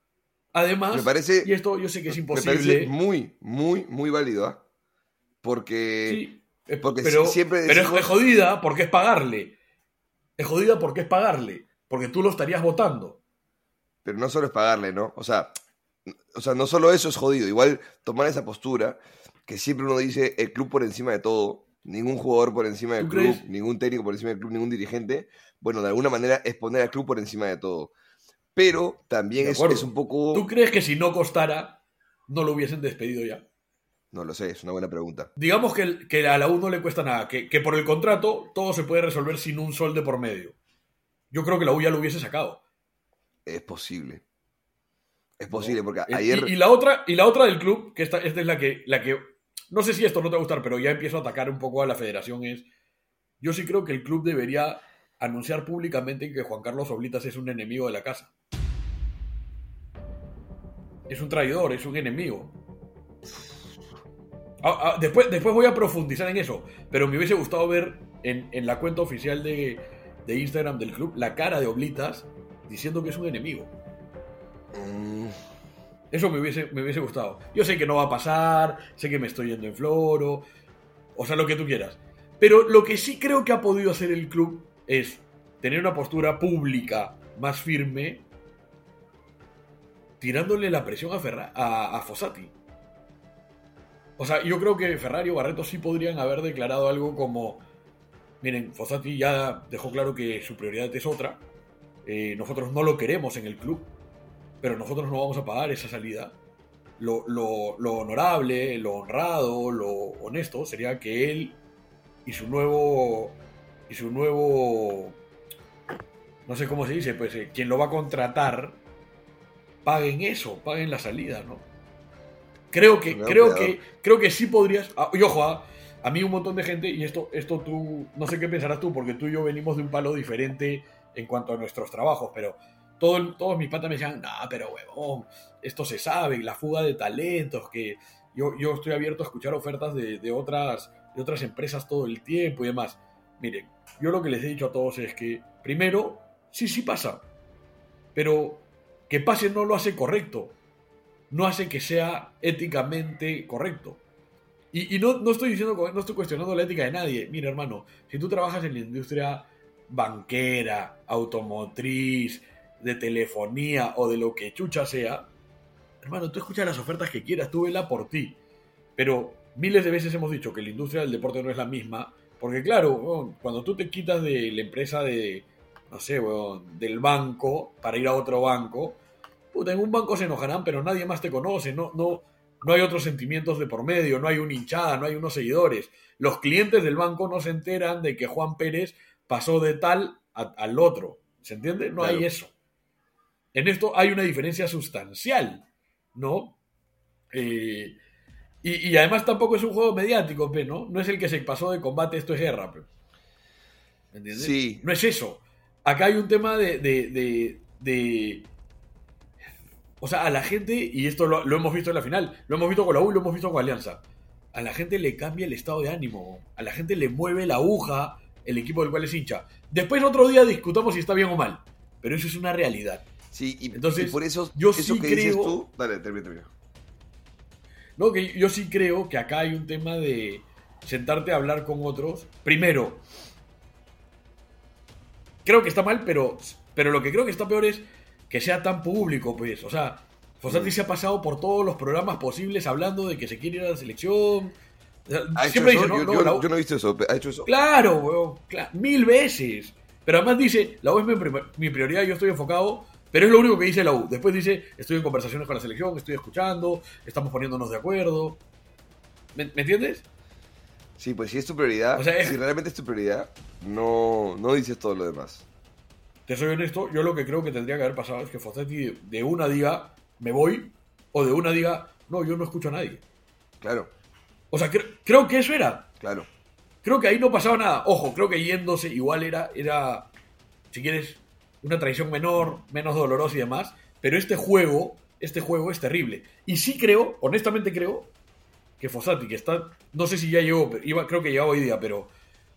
Además, Me parece- y esto yo sé que es Me imposible. parece muy, muy, muy válido, ¿ah? Porque Sí, es- porque pero, si- siempre pero es- decimos- jodida porque es pagarle. Es jodida porque es pagarle. Porque tú lo estarías votando. pero no solo es pagarle, ¿no? O sea, o sea, no solo eso es jodido, igual tomar esa postura que siempre uno dice el club por encima de todo, ningún jugador por encima del ¿Tú club, crees? ningún técnico por encima del club, ningún dirigente, bueno, de alguna manera es poner al club por encima de todo. Pero también es, un poco... ¿Tú crees que si no costara, no lo hubiesen despedido ya? No lo sé, es una buena pregunta. Digamos que, que a la U no le cuesta nada, que, que por el contrato todo se puede resolver sin un sol de por medio. Yo creo que la U ya lo hubiese sacado. Es posible. Es posible, porque ayer... Y, y la otra, y la otra del club, que esta, esta es la que, la que. No sé si esto no te va a gustar, pero ya empiezo a atacar un poco a la federación. Es. Yo sí creo que el club debería anunciar públicamente que Juan Carlos Oblitas es un enemigo de la casa. Es un traidor, es un enemigo. Ah, ah, después, después voy a profundizar en eso, pero me hubiese gustado ver en, en la cuenta oficial de, de Instagram del club la cara de Oblitas diciendo que es un enemigo. Mm, Eso me hubiese, me hubiese gustado. Yo sé que no va a pasar, sé que me estoy yendo en floro. o sea, lo que tú quieras. Pero lo que sí creo que ha podido hacer el club es tener una postura pública más firme, tirándole la presión a, Ferra- a, a Fossati. O sea, yo creo que Ferrari o Barreto sí podrían haber declarado algo como, miren, Fossati ya dejó claro que su prioridad es otra, eh, nosotros no lo queremos en el club, pero nosotros no vamos a pagar esa salida. Lo, lo- lo honorable, lo honrado, lo honesto sería que él y su nuevo y su nuevo no sé cómo se dice, pues eh, quien lo va a contratar paguen eso, paguen la salida, ¿no? Creo que No, creo cuidado. que creo que sí podrías, ah, y ojo, ah, a mí un montón de gente y esto esto tú no sé qué pensarás tú porque tú y yo venimos de un palo diferente en cuanto a nuestros trabajos, pero todo todos mis patas me decían, no, pero huevón, esto se sabe, la fuga de talentos, que yo, yo estoy abierto a escuchar ofertas de, de otras, de otras empresas todo el tiempo y demás. Miren, yo lo que les he dicho a todos es que, primero, sí, sí pasa, pero que pase no lo hace correcto, no hace que sea éticamente correcto. Y, no, no estoy diciendo, no estoy cuestionando la ética de nadie. Mira, hermano, si tú trabajas en la industria banquera, automotriz, de telefonía o de lo que chucha sea, hermano, tú escuchas las ofertas que quieras, tú vela por ti. Pero miles de veces hemos dicho que la industria del deporte no es la misma, porque claro, cuando tú te quitas de la empresa de, no sé, del banco para ir a otro banco, puta, en un banco se enojarán, pero nadie más te conoce, no, no, no hay otros sentimientos de por medio, no hay una hinchada, no hay unos seguidores. Los clientes del banco no se enteran de que Juan Pérez pasó de tal a- al otro. ¿Se entiende? No Claro. hay eso. En esto hay una diferencia sustancial, ¿no? Eh, y, y además tampoco es un juego mediático, ¿no? No es el que se pasó de combate, esto es guerra. ¿Me entiendes? Sí. No es eso. Acá hay un tema de, de, de- de- O sea, a la gente, y esto lo, lo hemos visto en la final, lo hemos visto con la U, lo hemos visto con Alianza. A la gente le cambia el estado de ánimo, a la gente le mueve la aguja el equipo del cual es hincha. Después otro día discutamos si está bien o mal, pero eso es una realidad. Sí, y, Entonces, y por eso, yo eso sí que dices creo- tú. Dale, termina, termina. No, que yo sí creo que acá hay un tema de sentarte a hablar con otros. Primero, creo que está mal, pero, pero lo que creo que está peor es que sea tan público, pues. O sea, Fossati se ha pasado por todos los programas posibles hablando de que se quiere ir a la selección. O sea, ¿Ha hecho Siempre dice, no, yo, no, yo- la U- yo no he visto eso. ¿Ha hecho eso? Claro, weón, cla- mil veces. Pero además dice, la U es mi, prioridad, yo estoy enfocado, pero es lo único que dice la U. Después dice, estoy en conversaciones con la selección, estoy escuchando, estamos poniéndonos de acuerdo. ¿Me, me entiendes? Sí, pues si es tu prioridad, O sea, es- si realmente es tu prioridad, no, no dices todo lo demás. Te soy honesto, yo lo que creo que tendría que haber pasado es que Fossetti de una diga, me voy, o de una diga, no, yo no escucho a nadie. Claro, O sea, cre- creo que eso era. claro. Creo que ahí no pasaba nada. Ojo, creo que yéndose igual era, era, si quieres, una traición menor, menos dolorosa y demás. Pero este juego, este juego es terrible. Y sí creo, honestamente creo, que Fossati, que está, no sé si ya llegó, pero iba, creo que llegaba hoy día, pero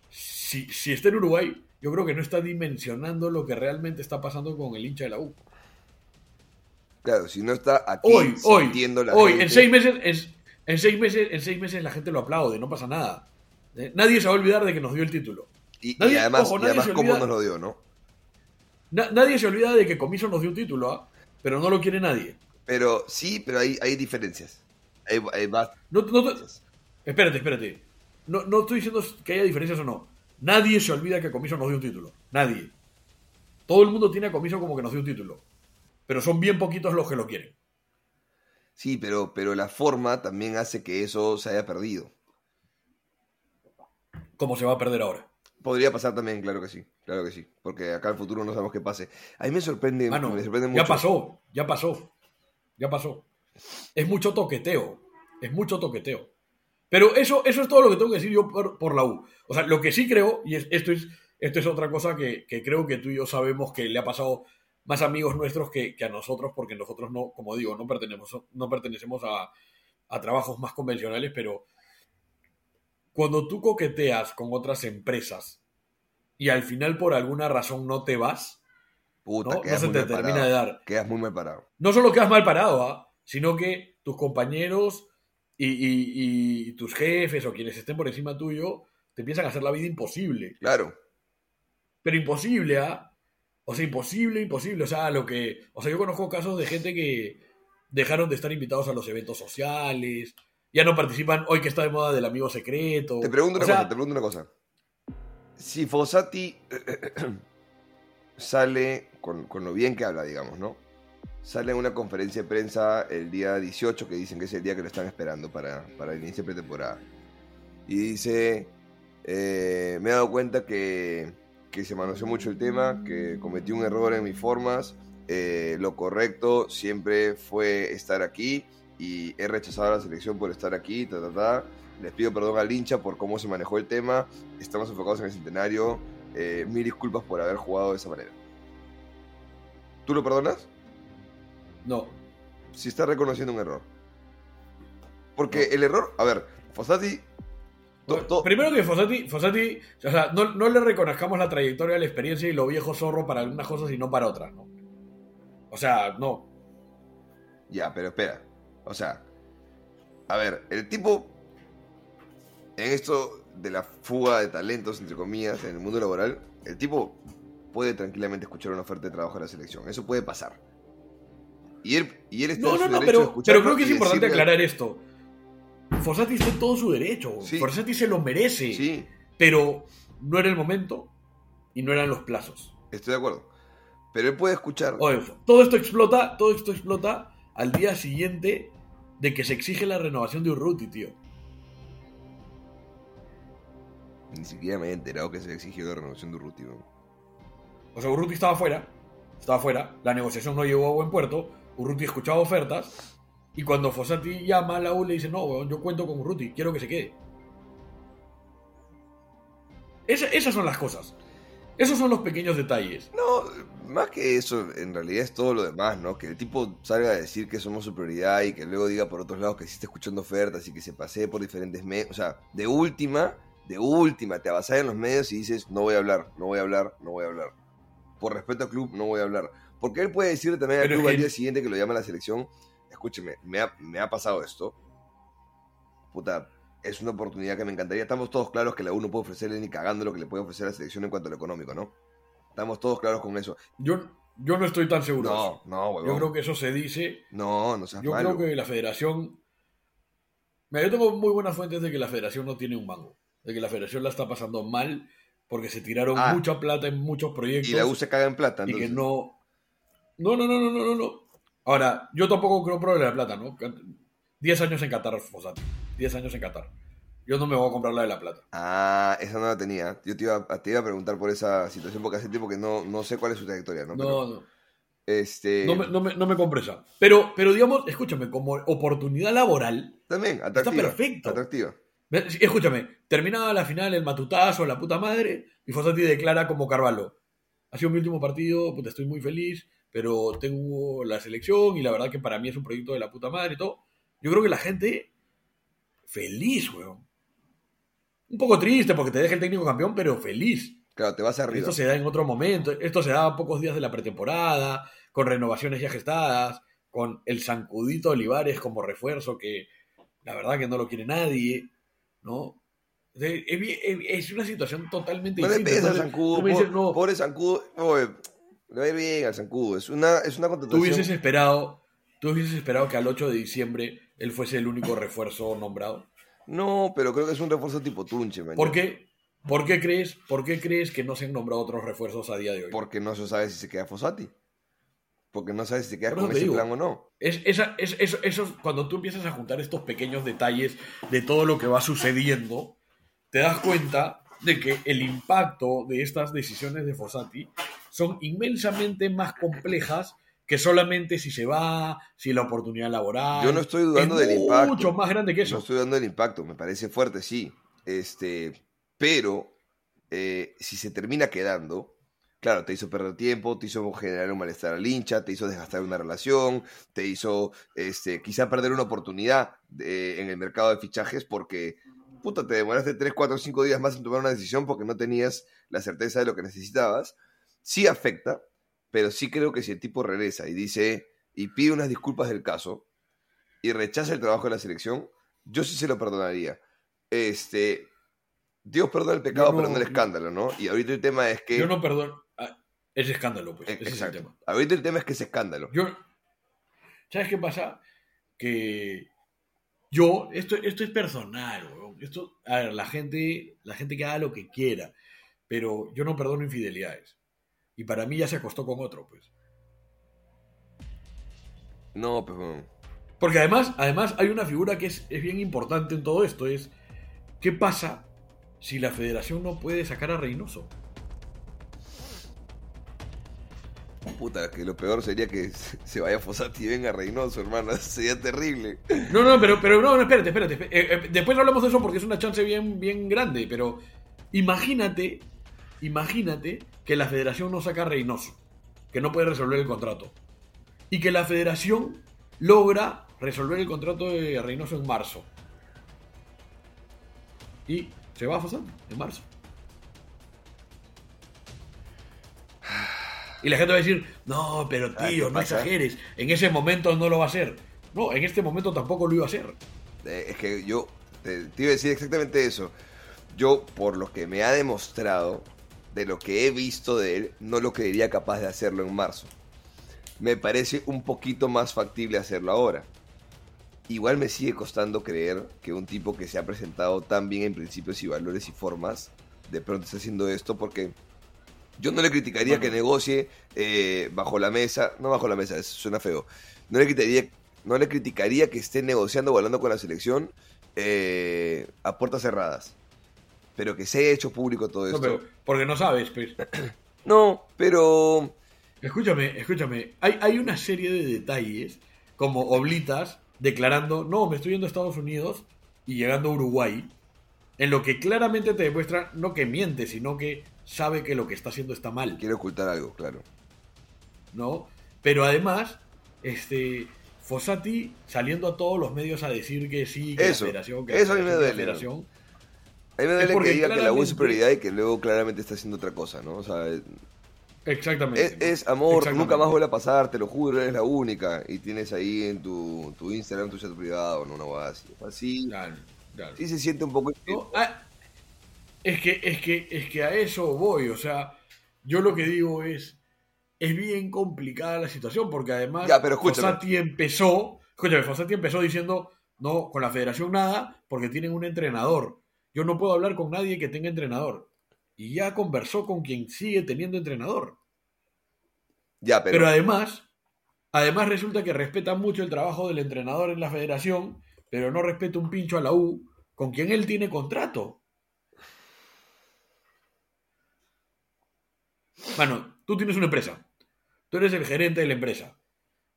si, si está en Uruguay, yo creo que no está dimensionando lo que realmente está pasando con el hincha de la U. Claro, si no está aquí Hoy, hoy, sintiendo la hoy, gente- en seis meses, en, en seis meses, en seis meses la gente lo aplaude, no pasa nada. Eh, Nadie se va a olvidar de que nos dio el título. Y, además, ojo, y además cómo olvida- nos lo dio, ¿no? Na- nadie se olvida de que Comiso nos dio un título, ¿ah? pero no lo quiere nadie. Pero sí, pero hay, hay diferencias. Hay, hay más No, no espérate, espérate. No, no estoy diciendo que haya diferencias o no. Nadie se olvida que Comiso nos dio un título. Nadie. Todo el mundo tiene a Comiso como que nos dio un título. Pero son bien poquitos los que lo quieren. Sí, pero, pero la forma también hace que eso se haya perdido. Como se va a perder ahora. Podría pasar también, claro que sí, claro que sí, porque acá en el futuro no sabemos qué pase. A mí me sorprende, Mano, me sorprende mucho. ya pasó, ya pasó. Ya pasó. Es mucho toqueteo. Es mucho toqueteo. Pero eso, eso es todo lo que tengo que decir yo por, por la U. O sea, lo que sí creo, y es- esto, es, esto es otra cosa que, que creo que tú y yo sabemos que le ha pasado más amigos nuestros que, que a nosotros, porque nosotros no, como digo, no pertenecemos, no pertenecemos a, a trabajos más convencionales, pero cuando tú coqueteas con otras empresas y al final por alguna razón no te vas, Puta, ¿no? Se te termina parado. de dar Quedas muy mal parado. no solo quedas mal parado, ¿ah? sino que tus compañeros Y, y- y tus jefes o quienes estén por encima tuyo te empiezan a hacer la vida imposible. Claro. Pero imposible, ¿ah? O sea, imposible, imposible. O sea, lo que. O sea, yo conozco casos de gente que dejaron de estar invitados a los eventos sociales. Ya no participan hoy que está de moda del amigo secreto. Te pregunto O una sea, cosa, te pregunto una cosa. Si Fossati sale con, con lo bien que habla, digamos, ¿no? Sale en una conferencia de prensa el día 18, que dicen que es el día que lo están esperando para, para el inicio de pretemporada. Y dice, eh, me he dado cuenta que, que se manoseó mucho el tema, que cometí un error en mis formas, eh, lo correcto siempre fue estar aquí y he rechazado la selección por estar aquí, ta, ta, ta. Les pido perdón al hincha por cómo se manejó el tema. Estamos enfocados en el centenario. Eh, mil disculpas por haber jugado de esa manera. ¿Tú lo perdonas? No. Si está reconociendo un error. Porque el error, a ver, Fossati. to- to- Primero que Fossati, Fossati o sea, no, no le reconozcamos la trayectoria, la experiencia y lo viejo zorro para algunas cosas y no para otras, ¿no? O sea, no. Ya, pero espera. O sea, a ver, el tipo. En esto de la fuga de talentos, entre comillas, en el mundo laboral, el tipo puede tranquilamente escuchar una oferta de trabajo de la selección. Eso puede pasar. Y él, y él está No, en no, su no, derecho de pero, creo que es importante decirle- aclarar esto. Fossati está en todo su derecho. Sí. Fossati se lo merece. Sí, Pero no era el momento y no eran los plazos. estoy de acuerdo. Pero él puede escuchar. Oye, todo esto explota, todo esto explota al día siguiente de que se exige la renovación de Urruti, tío. Ni siquiera me he enterado que se exigió la renovación de Urruti. ¿no? O sea, Urruti estaba fuera, estaba fuera, la negociación no llegó a buen puerto, Urruti escuchaba ofertas, y cuando Fossati llama a la U le dice, no, yo cuento con Urruti, quiero que se quede. Esa- esas son las cosas. Esos son los pequeños detalles. No, más que eso, en realidad es todo lo demás, ¿no? Que el tipo salga a decir que somos su prioridad y que luego diga por otros lados que sí está escuchando ofertas y que se pasee por diferentes medios. O sea, de última, de última, te avasas en los medios y dices, no voy a hablar, no voy a hablar, no voy a hablar. Por respeto al club, no voy a hablar. Porque él puede decirle también al club al día siguiente que lo llama a la selección, escúcheme, me ha, me ha pasado esto. Puta, es una oportunidad que me encantaría. Estamos todos claros que la U no puede ofrecerle ni cagando lo que le puede ofrecer a la selección en cuanto a lo económico, ¿no? Estamos todos claros con eso. Yo, yo no estoy tan seguro. No, no, huevón. Yo creo que eso se dice. No, no seas Yo malo. creo que la federación. Mira, yo tengo muy buenas fuentes de que la federación no tiene un mango. De que la federación la está pasando mal porque se tiraron Ah. mucha plata en muchos proyectos. Y la U se caga en plata, y que entonces. no. No, no, no, no, no, no. Ahora, yo tampoco creo pro de la plata, ¿no? 10 años en Qatar, Fossati. 10 años en Qatar. Yo no me voy a comprar la de la plata. Ah, esa no la tenía. Yo te iba, te iba a preguntar por esa situación porque hace tiempo que no, no sé cuál es su trayectoria, ¿no? No, Pero, no. este. No me, no, me, no me compro esa. Pero, pero digamos, escúchame, como oportunidad laboral, También, atractiva. perfecto. Atractiva. Escúchame, terminaba la final, el matutazo, la puta madre, y Fossati declara como Carvalho. Ha sido mi último partido, puta, estoy muy feliz, pero tengo la selección y la verdad que para mí es un proyecto de la puta madre y todo. Yo creo que la gente feliz, weón. Un poco triste porque te deja el técnico campeón, pero feliz. Claro, te vas arriba. Esto se da en otro momento. Esto se da a pocos días de la pretemporada, con renovaciones ya gestadas, con el Zancudito Olivares como refuerzo, que la verdad que no lo quiere nadie, ¿no? Es, es- es una situación totalmente No Entonces, zancudo. no, Pobre zancudo. Le va a ir bien al zancudo. Es una, es una tú contratación. hubieses esperado, tú hubieses esperado que al 8 de diciembre él fuese el único refuerzo nombrado. No, pero creo que es un refuerzo tipo Tunche, man. ¿Por qué? ¿Por qué crees, por qué crees que no se han nombrado otros refuerzos a día de hoy? Porque no se sabe si se queda Fossati. Porque no sabes si se queda Por con te ese digo. plan o no. Es, esa, es, eso, eso- cuando tú empiezas a juntar estos pequeños detalles de todo lo que va sucediendo, te das cuenta de que el impacto de estas decisiones de Fossati son inmensamente más complejas que solamente si se va, si la oportunidad laboral. Yo no estoy dudando Es del impacto. Mucho más grande que eso. No estoy dando el impacto, me parece fuerte, sí. Este, pero eh, si se termina quedando, claro, te hizo perder tiempo, te hizo generar un malestar al hincha, te hizo desgastar una relación, te hizo este, quizá perder una oportunidad de- en el mercado de fichajes porque, puta, te demoraste 3, 4, 5 días más en tomar una decisión porque no tenías la certeza de lo que necesitabas. Sí afecta, pero sí creo que si el tipo regresa y dice y pide unas disculpas del caso y rechaza el trabajo de la selección, yo sí se lo perdonaría. Este, Dios perdona el pecado, no- pero no el escándalo, ¿no? Y ahorita el tema es que... Yo no perdono. ah, Es escándalo, pues. Eh, ese es el Exacto. tema. Ahorita el tema es que es escándalo. Yo, ¿Sabes qué pasa? Que yo, esto, esto es personal, weón. Esto, a ver, la gente, la gente que haga lo que quiera, pero yo no perdono infidelidades. Y para mí ya se acostó con otro, pues. No, pues bueno. Porque además, además hay una figura que es, es bien importante en todo esto, es ¿qué pasa si la federación no puede sacar a Reynoso? Puta, que lo peor sería que se vaya Fossati y venga Reynoso, hermano. Sería terrible. No, no, pero, pero no, no, espérate, espérate. espérate. Eh, eh, después hablamos de eso porque es una chance bien, bien grande, pero imagínate, imagínate que la federación no saca a Reynoso, que no puede resolver el contrato, y que la federación logra resolver el contrato de Reynoso en marzo. Y se va a Fossati en marzo. Y la gente va a decir, no, pero Ah, tío, ¿qué no exageres, en ese momento no lo va a hacer. No, en este momento tampoco lo iba a hacer. Eh, es que yo te, te iba a decir exactamente eso. Yo, por lo que me ha demostrado, de lo que he visto de él, no lo creería capaz de hacerlo en marzo. Me parece un poquito más factible hacerlo ahora. Igual me sigue costando creer que un tipo que se ha presentado tan bien en principios y valores y formas, de pronto está haciendo esto porque yo no le criticaría que negocie eh, bajo la mesa, no bajo la mesa, eso suena feo. No le criticaría, no le criticaría que esté negociando o hablando con la selección eh, a puertas cerradas. Pero que se haya hecho público todo No, esto. pero- porque no sabes, pues. No, pero Escúchame, escúchame. Hay, hay una serie de detalles, como oblitas, declarando, no, me estoy yendo a Estados Unidos y llegando a Uruguay, en lo que claramente te demuestra, no que miente, sino que sabe que lo que está haciendo está mal, quiere ocultar algo, claro. ¿no? Pero además, este, Fossati saliendo a todos los medios a decir que sí, que Eso, la federación, que la eso a mí me federación, la duele. A mí me duele que diga que la U es prioridad y que luego claramente está haciendo otra cosa, ¿no? O sea, es, Exactamente. es amor, Exactamente. nunca más vuelve a pasar, te lo juro, eres la única. Y tienes ahí en tu, tu Instagram, tu chat privado, no una hueá así. Así, Claro, claro. sí se siente un poco... No, ah, es que, es que, es que a eso voy, o sea, yo lo que digo es, es bien complicada la situación, porque además Ya, pero. Fossati empezó, escúchame, Fossati empezó diciendo, no, con la federación nada, porque tienen un entrenador. Yo no puedo hablar con nadie que tenga entrenador. Y ya conversó con quien sigue teniendo entrenador. Ya, Pero, pero... además, además resulta que respeta mucho el trabajo del entrenador en la federación, pero no respeta un pincho a la U, con quien él tiene contrato. Bueno, tú tienes una empresa. Tú eres el gerente de la empresa.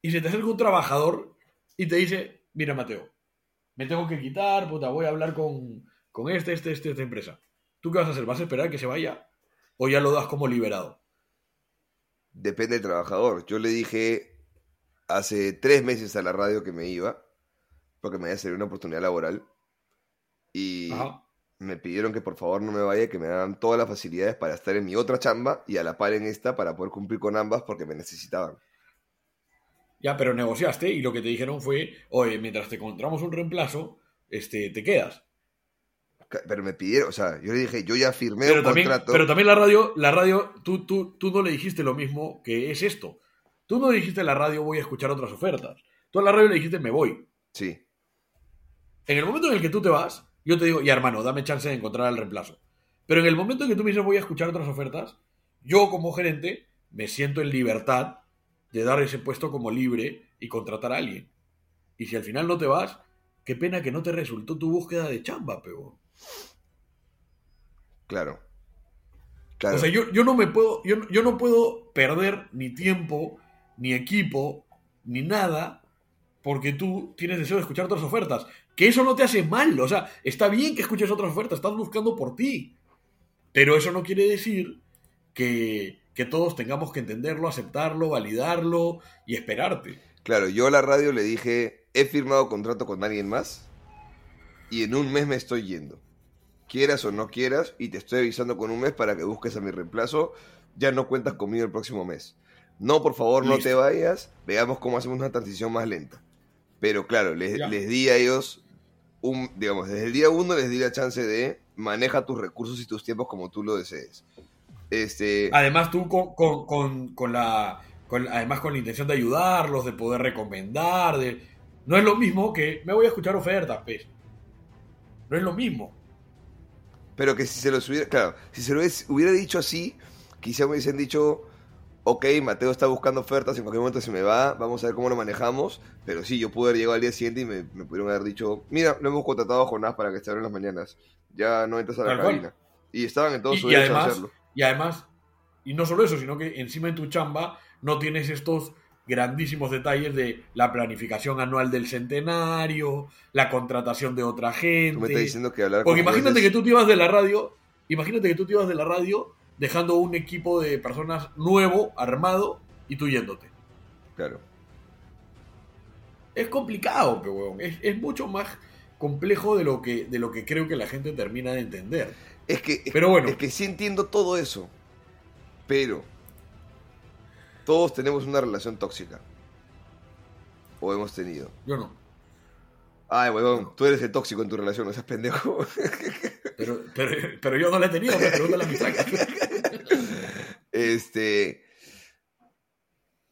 Y se te acerca un trabajador y te dice, mira Mateo, me tengo que quitar, puta, voy a hablar con, con este, este, este, esta empresa. ¿Tú qué vas a hacer? ¿Vas a esperar que se vaya? ¿O ya lo das como liberado? Depende del trabajador. Yo le dije hace tres meses a la radio que me iba, porque me había salido una oportunidad laboral. Y Ajá. me pidieron que por favor no me vaya, que me daban todas las facilidades para estar en mi otra chamba y a la par en esta para poder cumplir con ambas porque me necesitaban. Ya, pero negociaste y lo que te dijeron fue, oye, mientras te encontramos un reemplazo, este, te quedas. Pero me pidieron, o sea, yo le dije, yo ya firmé Pero un también, contrato. pero también la radio, la radio, tú, tú, tú no le dijiste lo mismo que es esto. Tú no dijiste a la radio voy a escuchar otras ofertas. Tú a la radio le dijiste me voy. Sí, En el momento en el que tú te vas, yo te digo, ya hermano, dame chance de encontrar al reemplazo. Pero en el momento en que tú me dices voy a escuchar otras ofertas, yo como gerente me siento en libertad de dar ese puesto como libre y contratar a alguien. Y si al final no te vas, qué pena que no te resultó tu búsqueda de chamba, pero. Claro. Claro. O sea, yo, yo no me puedo, yo, yo no puedo perder ni tiempo, ni equipo, ni nada, porque tú tienes deseo de escuchar otras ofertas. Que eso no te hace mal. O sea, está bien que escuches otras ofertas, estás buscando por ti. Pero eso no quiere decir que, que todos tengamos que entenderlo, aceptarlo, validarlo y esperarte. Claro, yo a la radio le dije, he firmado contrato con alguien más y en un mes me estoy yendo. Quieras o no quieras, y te estoy avisando con un mes para que busques a mi reemplazo, ya no cuentas conmigo el próximo mes. No, por favor, no te vayas, veamos cómo hacemos una transición más lenta. Pero claro, les, di a ellos un, digamos, desde el día uno les di la chance de maneja tus recursos y tus tiempos como tú lo desees. Este, Además, tú con, con- con- con la. con- además, con la intención de ayudarlos, de poder recomendar. De, no es lo mismo que me voy a escuchar ofertas, pues. No es lo mismo. Pero que si se los hubiera, claro, si se lo hubiera dicho así, quizá me hubiesen dicho, ok, Mateo está buscando ofertas, en cualquier momento se me va, vamos a ver cómo lo manejamos, pero sí, yo pude haber llegado al día siguiente y me, me pudieron haber dicho, mira, no hemos contratado a Jonás para que esté en las mañanas, ya no entras a la cabina. Y estaban en todo Y- su y derecho a además- hacerlo. Y además, y no solo eso, sino que encima en tu chamba no tienes estos grandísimos detalles de la planificación anual del centenario, la contratación de otra gente. Tú me estás diciendo que hablar Porque imagínate que tú te ibas de la radio, imagínate que tú te ibas de la radio dejando un equipo de personas nuevo, armado, y tú yéndote. Claro. Es complicado, pero weón. Es, es mucho más complejo de lo, que, de lo que creo que la gente termina de entender. Es que, Pero bueno. es que sí entiendo todo eso, pero todos tenemos una relación tóxica. O hemos tenido. Yo no. Ay, huevón, tú eres el tóxico en tu relación, no seas pendejo. Pero, pero, pero yo no la he tenido, me pregúntale a mi flaca. este.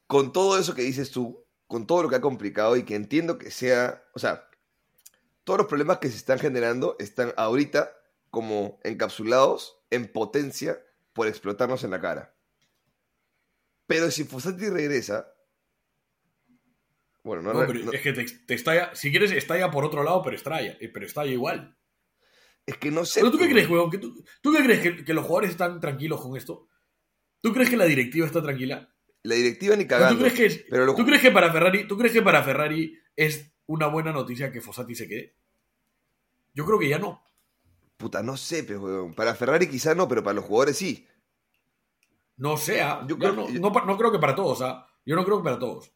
Con todo eso que dices tú, con todo lo que ha complicado y que entiendo que sea. O sea, todos los problemas que se están generando están ahorita como encapsulados en potencia por explotarnos en la cara. Pero si Fossati regresa. Bueno, no, No, re- pero no- es que te, te estalla, si quieres, estalla por otro lado, pero estalla, eh, pero estalla igual. es que no sé. ¿Pero tú qué pues, crees, weón? ¿Que tú, ¿Tú qué crees que, que los jugadores están tranquilos con esto? ¿Tú crees que la directiva está tranquila? La directiva ni ¿O cagando. ¿Tú crees que es- pero lo- ¿Tú crees que para Ferrari, tú crees que para Ferrari es una buena noticia que Fossati se quede? Yo creo que ya no. Puta, no sé, pero weón. Para Ferrari quizá no, pero para los jugadores sí. No sea, Yo yo creo- no, yo- no, no creo que para todos, ¿ah? Yo no creo que para todos.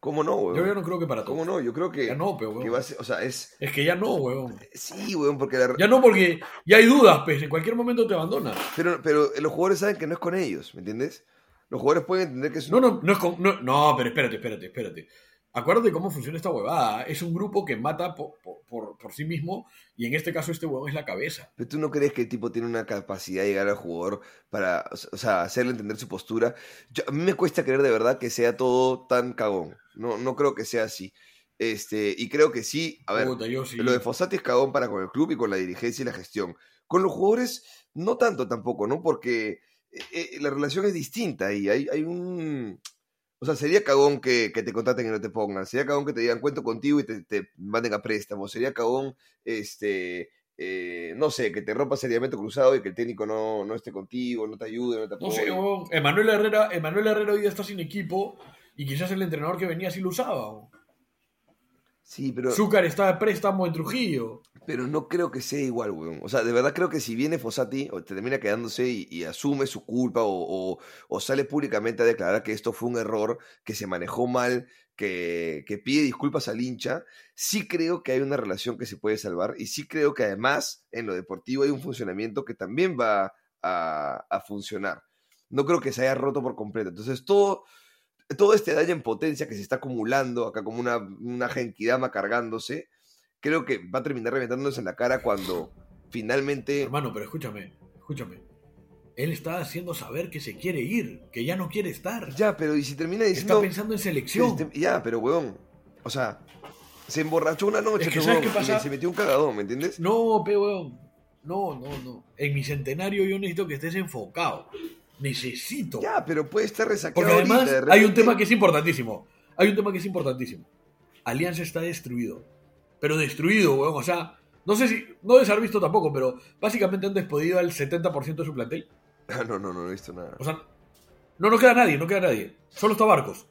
¿Cómo no, weón? Yo ya no creo que para todos. ¿Cómo no? Yo creo que, Ya no, pero, que weón. va a ser, o sea, es, Es que ya no, weón. sí, weón, porque la, Ya no, porque ya hay dudas, pues. En cualquier momento te abandonas. pero, pero los jugadores saben que no es con ellos, ¿me entiendes? Los jugadores pueden entender que es No, no, no es con. No, no, pero espérate, espérate, espérate. Acuérdate cómo funciona esta huevada. Es un grupo que mata por, por, por- sí mismo y en este caso este huevón es la cabeza. Pero tú no crees que el tipo tiene una capacidad de llegar al jugador para, o sea, hacerle entender su postura. Yo- a mí me cuesta creer de verdad que sea todo tan cagón. No, no creo que sea así. Este, y creo que sí, a ver, Puta, yo sí. Lo de Fossati es cagón para con el club y con la dirigencia y la gestión. Con los jugadores, no tanto tampoco, ¿no? Porque eh, eh, la relación es distinta y hay, hay un... O sea, sería cagón que, que te contraten y no te pongan. Sería cagón que te digan cuento contigo y te, te manden a préstamo. Sería cagón, este... eh, no sé, que te rompa seriamente cruzado y que el técnico no, no esté contigo, no te ayude, no te No apoye. sé, huevón. Emanuel Herrera, Emanuel Herrera hoy día está sin equipo y quizás el entrenador que venía sí lo usaba. Sí, pero... Zúcar está de préstamo en Trujillo. Pero no creo que sea igual, weón. O sea, de verdad creo que si viene Fossati o termina quedándose y, asume su culpa o, sale públicamente a declarar que esto fue un error, que se manejó mal, que, pide disculpas al hincha, sí creo que hay una relación que se puede salvar y sí creo que además en lo deportivo hay un funcionamiento que también va a, funcionar. No creo que se haya roto por completo. Entonces todo, todo este daño en potencia que se está acumulando acá como una, una cargándose, creo que va a terminar reventándose en la cara cuando finalmente... Hermano, pero escúchame, escúchame. Él está haciendo saber que se quiere ir, que ya no quiere estar. Ya, pero y si termina está diciendo... pensando en selección. se- Ya, pero weón, o sea, se emborrachó una noche, Es que y se metió un cagadón, ¿me entiendes? No, pe weón. No, no, no. En mi centenario yo necesito que estés enfocado. Necesito. Ya, pero puede estar resaqueado Porque además ahorita, hay un tema que es importantísimo. Hay un tema que es importantísimo. Alianza está destruido. Pero destruido, weón. O sea, no sé si. No debes haber visto tampoco, pero básicamente han despedido al 70% de su plantel. Ah, no, no, no, he visto nada. O sea, no, no queda nadie, no queda nadie. Solo está Barcos.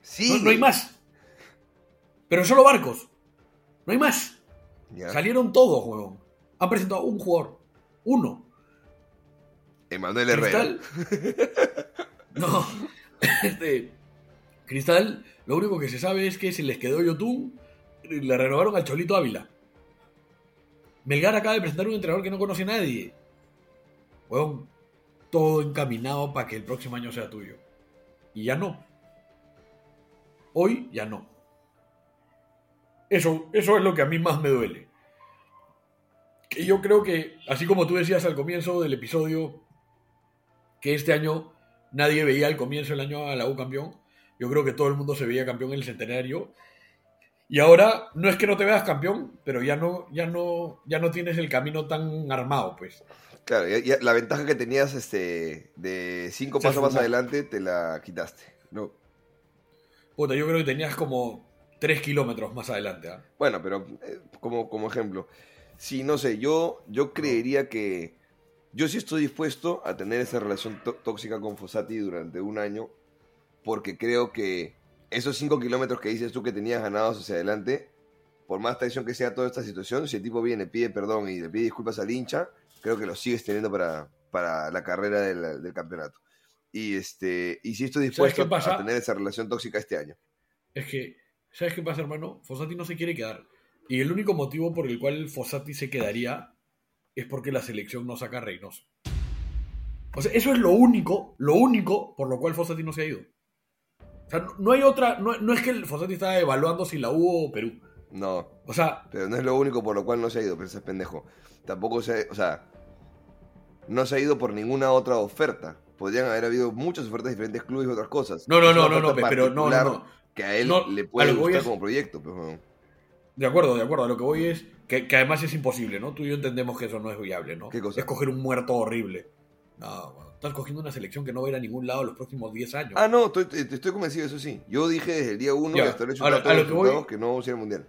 Sí. No, no hay más. Pero solo Barcos. No hay más. Ya. Salieron todos, weón. Han presentado un jugador. Uno. Emanuel Herrera. Cristal. No. Este. Cristal, lo único que se sabe es que se les quedó Yotun le renovaron al Cholito Ávila. Melgar acaba de presentar un entrenador que no conoce a nadie. Weón, todo encaminado para que el próximo año sea tuyo. Y ya no. Hoy ya no. Eso, eso es lo que a mí más me duele. Que yo creo que, así como tú decías al comienzo del episodio, que este año nadie veía al comienzo del año a la U campeón, yo creo que todo el mundo se veía campeón en el centenario. Y ahora no es que no te veas campeón, pero ya no, ya no, ya no tienes el camino tan armado, pues. Claro, ya- ya la ventaja que tenías este, de cinco pasos más adelante te la quitaste. ¿no? Puta, yo creo que tenías como 3 kilómetros más adelante. ¿ah? Bueno, pero eh, como, como ejemplo, sí, no sé, yo, yo creería que yo sí estoy dispuesto a tener esa relación tó- tóxica con Fossati durante un año, porque creo que esos 5 kilómetros que dices tú que tenías ganados hacia adelante, por más traición que sea toda esta situación, si el tipo viene, pide perdón y le pide disculpas al hincha, creo que lo sigues teniendo para, para la carrera del, del campeonato. Y, este, y sí estoy dispuesto a tener esa relación tóxica este año. Es que, ¿sabes qué pasa, hermano? Fossati no se quiere quedar. Y el único motivo por el cual Fossati se quedaría es porque la selección no saca a Reynoso. O sea, eso es lo único, lo único por lo cual Fossati no se ha ido. O sea, no, hay otra, no, no es que el Fossati está evaluando si la U o Perú. No, O sea, Pero no es lo único por lo cual no se ha ido, pero ese es pendejo. Tampoco se o sea, no se ha ido por ninguna otra oferta. Podrían haber habido muchas ofertas de diferentes clubes y otras cosas. No, no, no, no, no, pero no, no, no. Que a él No, le puede gustar es- como proyecto. Pues, weón. de acuerdo, de acuerdo. A lo que voy es que, que además es imposible, ¿no? Tú y yo entendemos que eso no es viable, ¿no? ¿Qué cosa? Es coger un muerto horrible. No, bueno, estás cogiendo una selección que no va a ir a ningún lado los próximos 10 años. Ah, no, estoy, estoy estoy convencido, eso sí. Yo dije desde el día uno Ya, y hasta el hecho a lo- que voy- que no vamos a ir al mundial.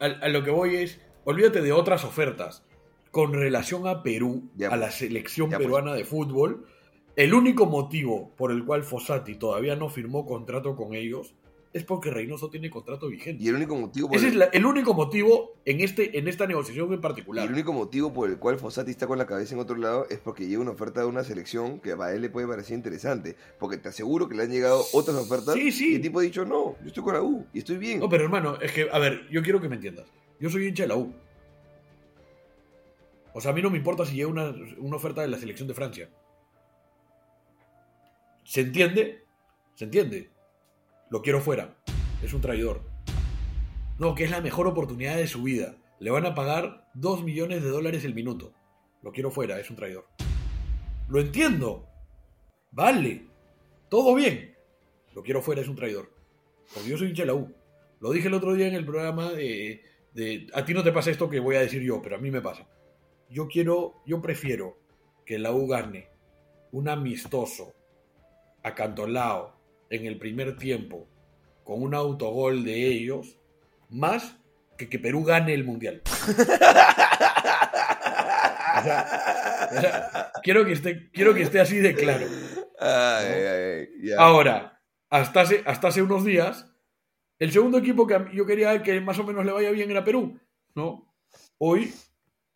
a, a lo que voy es, olvídate de otras ofertas. Con relación a Perú, Ya, a pues. la selección Ya, pues. peruana de fútbol, el único motivo por el cual Fossati todavía no firmó contrato con ellos es porque Reynoso tiene contrato vigente. Y el único motivo por Ese el, es la- el único motivo en, este, en esta negociación en y particular. el único motivo por el cual Fossati está con la cabeza en otro lado es porque llega una oferta de una selección que a él le puede parecer interesante. Porque te aseguro que le han llegado otras ofertas Sí, sí. y el tipo ha dicho, no, yo estoy con la U y estoy bien. No, pero hermano, es que, a ver, yo quiero que me entiendas. Yo soy hincha de la U. O sea, a mí no me importa si llega una, una oferta de la selección de Francia. ¿Se entiende? ¿Se entiende? Lo quiero fuera. Es un traidor. No, que es la mejor oportunidad de su vida. Le van a pagar 2 millones de dólares el minuto. Lo quiero fuera, es un traidor. Lo entiendo. Vale. Todo bien. Lo quiero fuera, es un traidor. Porque yo soy hincha de la U. Lo dije el otro día en el programa de, A ti no te pasa esto que voy a decir yo, pero a mí me pasa. Yo quiero, yo prefiero que la U gane un amistoso acantolado en el primer tiempo con un autogol de ellos, más que que Perú gane el Mundial. O sea, o sea, quiero, que esté, quiero que esté así de claro. Ay, ay. Ahora, hasta hace, hasta hace unos días, el segundo equipo que yo quería que más o menos le vaya bien era Perú, ¿no? Hoy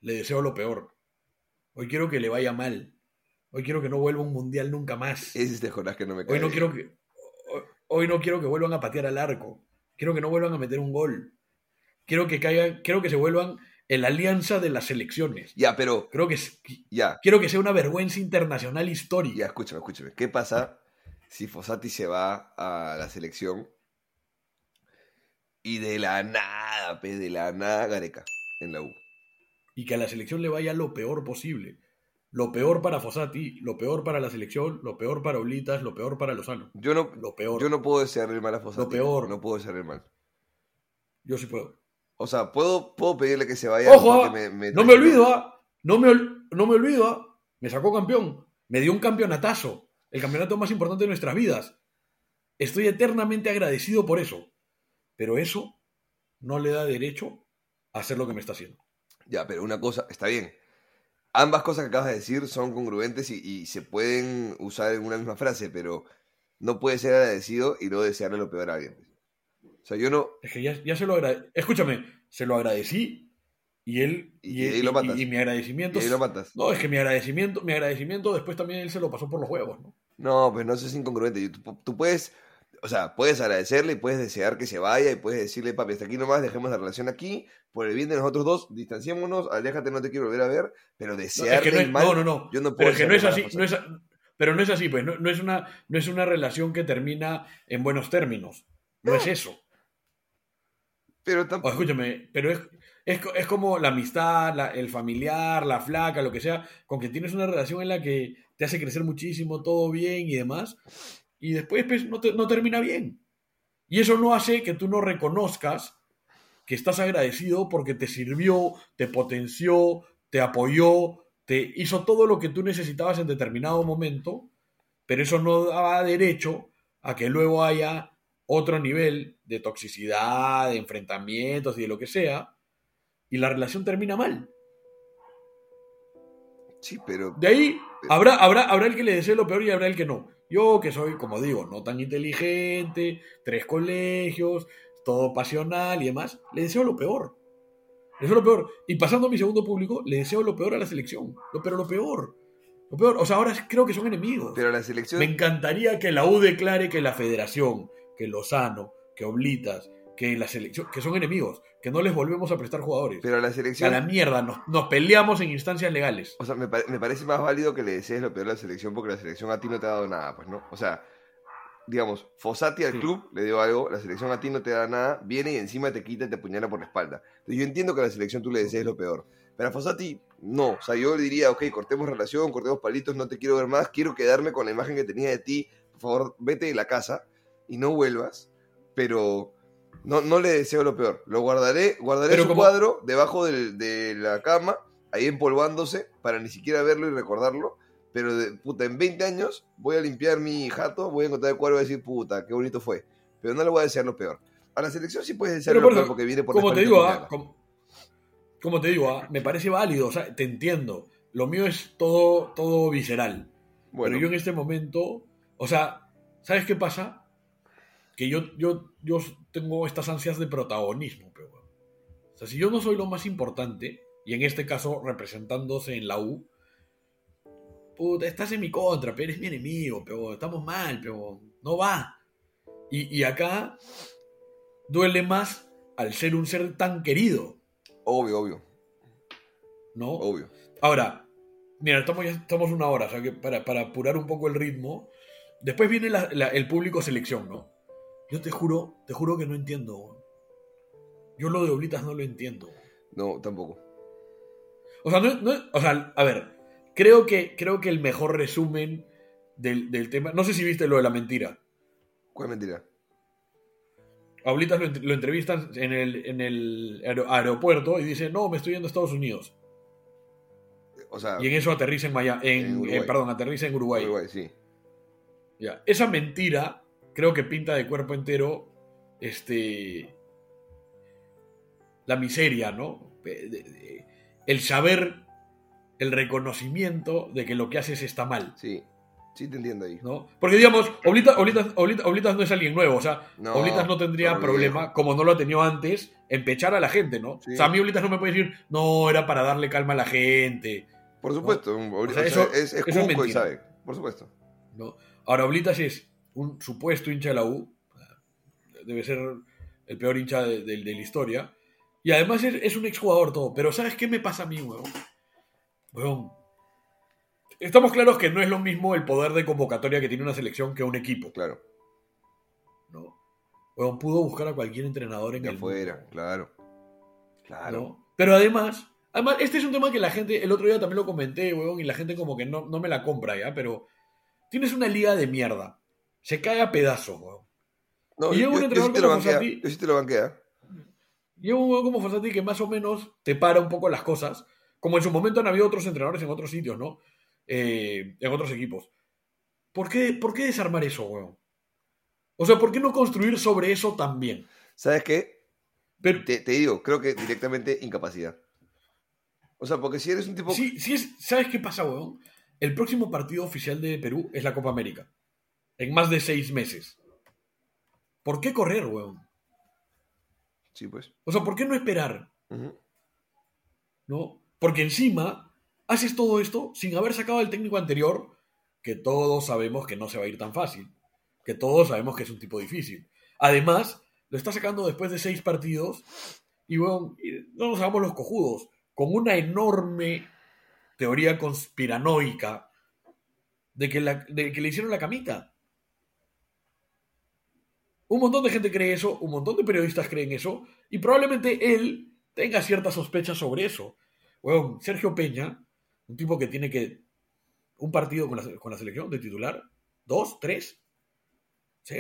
le deseo lo peor. Hoy quiero que le vaya mal. Hoy quiero que no vuelva un mundial nunca más. Ese es Jonás que no me cae. Hoy no quiero que hoy- no quiero que vuelvan a patear al arco. Quiero que no vuelvan a meter un gol. Quiero que caigan, quiero que se vuelvan en la alianza de las selecciones. Ya, pero, Creo que ya, quiero que sea una vergüenza internacional histórica. ya, escúchame, escúchame. ¿Qué pasa si Fossati se va a la selección y de la nada, pe, de la nada Gareca en la U? y que a la selección le vaya lo peor posible. Lo peor para Fossati, lo peor para la selección, lo peor para Oblitas, lo peor para Lozano. Yo no, Lo peor. yo no puedo desearle el mal a Fossati. Lo peor. No puedo desearle el mal. Yo sí puedo. O sea, puedo, puedo pedirle que se vaya. ¡Ojo! me- me no me olvido, ah. no, me no me olvido. ah. Me sacó campeón. Me dio un campeonatazo. El campeonato más importante de nuestras vidas. Estoy eternamente agradecido por eso. Pero eso no le da derecho a hacer lo que me está haciendo. Ya, pero una cosa, está bien. Ambas cosas que acabas de decir son congruentes y, y se pueden usar en una misma frase, pero no puede ser agradecido y no desearle lo peor a alguien. O sea, yo no. Es que ya, ya se lo agradecí. Escúchame, se lo agradecí y él. Y ahí lo matas. y mi agradecimiento. Y ahí lo matas. No, es que mi agradecimiento, mi agradecimiento después también él se lo pasó por los huevos, ¿no? No, pues no, eso es incongruente. Y Tú, tú puedes, o sea, puedes agradecerle y puedes desear que se vaya y puedes decirle, papi, hasta aquí nomás, dejemos la relación aquí, por el bien de nosotros dos, distanciémonos, aléjate, no te quiero volver a ver, pero No, es que no, es- mal, no, no, no. yo no puedo Pero es que no es así, no es, pero no es así, pues. No, no es una, no es una relación que termina en buenos términos. No es eso. Pero O tampoco. escúchame, pero es, es, es como la amistad, la- el familiar, la flaca, lo que sea, con que tienes una relación en la que te hace crecer muchísimo, todo bien y demás, y después pues, no, te- no termina bien. Y eso no hace que tú no reconozcas que estás agradecido porque te sirvió, te potenció, te apoyó, te hizo todo lo que tú necesitabas en determinado momento, pero eso no daba derecho a que luego haya otro nivel de toxicidad, de enfrentamientos y de lo que sea, y la relación termina mal. Sí, pero. De ahí habrá, habrá, habrá el que le desee lo peor y habrá el que no. Yo, que soy, como digo, no tan inteligente, tres colegios, todo pasional y demás, le deseo lo peor. Le deseo lo peor. Y pasando a mi segundo público, le deseo lo peor a la selección. Lo, pero lo peor. Lo peor. O sea, ahora creo que son enemigos. Pero la selección. Me encantaría que la U declare que la federación, que Lozano, que Oblitas, que la selección, que son enemigos, que no les volvemos a prestar jugadores. Pero la a selección. la mierda, nos, nos peleamos en instancias legales. O sea, me, me parece más válido que le desees lo peor a la selección porque la selección a ti no te ha dado nada, pues, ¿no? O sea, digamos, Fossati al Sí. club le dio algo, la selección a ti no te da nada, viene y encima te quita y te apuñala por la espalda. Entonces, yo entiendo que a la selección tú le desees lo peor. Pero a Fossati, no. O sea, yo le diría, ok, cortemos relación, cortemos palitos, no te quiero ver más, quiero quedarme con la imagen que tenía de ti. Por favor, vete de la casa y no vuelvas. Pero no, no le deseo lo peor. Lo guardaré, guardaré Pero su como- cuadro debajo del- de la cama, ahí empolvándose, para ni siquiera verlo y recordarlo. Pero, de, puta, en 20 años voy a limpiar mi jato, voy a encontrar el cuadro y voy a decir, puta, qué bonito fue. Pero no le voy a desear lo peor. A la selección sí puedes desear lo peor porque viene por la como te espalda y digo, ah, como te digo, ah, me parece válido, o sea, te entiendo. Lo mío es todo, todo visceral. Bueno, Pero yo en este momento, o sea, ¿sabes qué pasa? Que yo, yo, yo tengo estas ansias de protagonismo, pero. O sea, si yo no soy lo más importante, y en este caso representándose en la U, puta, estás en mi contra, pero eres mi enemigo, pero estamos mal, pero no va. Y, y acá duele más al ser un ser tan querido, obvio, obvio, ¿no? obvio. Ahora, mira, estamos, ya estamos una hora, o sea que para, para apurar un poco el ritmo. Después viene la- la- el público selección, ¿no? Yo te juro, te juro que no entiendo. Yo lo de Oblitas no lo entiendo. No, tampoco. O sea, no, no- o sea, a ver, creo que, creo que el mejor resumen del, del tema. No sé si viste lo de la mentira. ¿Cuál mentira? A Oblitas lo, lo entrevistan en el, en el aero- aeropuerto y dice, no, me estoy yendo a Estados Unidos. O sea, Y en eso aterriza en Miami, en, eh, perdón, aterriza en Uruguay. Uruguay, sí. Ya. Esa mentira creo que pinta de cuerpo entero este la miseria, ¿no? El saber, el reconocimiento de que lo que haces está mal, Sí, sí te entiendo ahí. ¿no? Porque digamos, Oblitas, Oblitas, Oblitas- Oblitas no es alguien nuevo, o sea, No, Oblitas no tendría problema, como no lo ha tenido antes, en pechar a la gente, ¿no? Sí. O sea, a mí Oblitas no me puede decir, no, era para darle calma a la gente, Por supuesto, un- o sea, sea, eso- es, es eso es cuco y sabe. Por supuesto. ¿no? Ahora, Oblitas es un supuesto hincha de la U, debe ser el peor hincha de, de- de la historia, y además es, es un exjugador todo, pero ¿sabes qué me pasa a mí, weón? Weón, estamos claros que no es lo mismo el poder de convocatoria que tiene una selección que un equipo, Claro. ¿no? Weón, pudo buscar a cualquier entrenador en De el afuera, mundo, claro. Claro. ¿no? Pero además, además, este es un tema que la gente, el otro día también lo comenté, weón, y la gente como que no, no me la compra ya, pero tienes una liga de mierda, se cae a pedazos, weón. No, Y yo, un yo- yo entrenador sí como banquea. Fossati- Yo sí te lo banquea. Lleva un juego como Fossati que más o menos te para un poco las cosas. Como en su momento han habido otros entrenadores en otros sitios, ¿no? Eh, en otros equipos. ¿Por qué, ¿Por qué desarmar eso, weón? O sea, ¿por qué no construir sobre eso también? ¿Sabes qué? Pero, Te, te digo, creo que directamente incapacidad. O sea, porque si eres un tipo. sí, sí es, ¿sabes qué pasa, weón? El próximo partido oficial de Perú es la Copa América. En más de seis meses. ¿Por qué correr, weón? Sí, pues. O sea, ¿por qué no esperar? ¿no? Porque encima haces todo esto sin haber sacado al técnico anterior, que todos sabemos que no se va a ir tan fácil, que todos sabemos que es un tipo difícil. Además, lo está sacando después de seis partidos y y no nos hagamos los cojudos, con una enorme teoría conspiranoica de que, la- de que le hicieron la camita. Un montón de gente cree eso, un montón de periodistas creen eso, y probablemente él tenga ciertas sospechas sobre eso. Bueno, Sergio Peña, un tipo que tiene que. Un partido con la, con la selección de titular, dos, tres. Sí,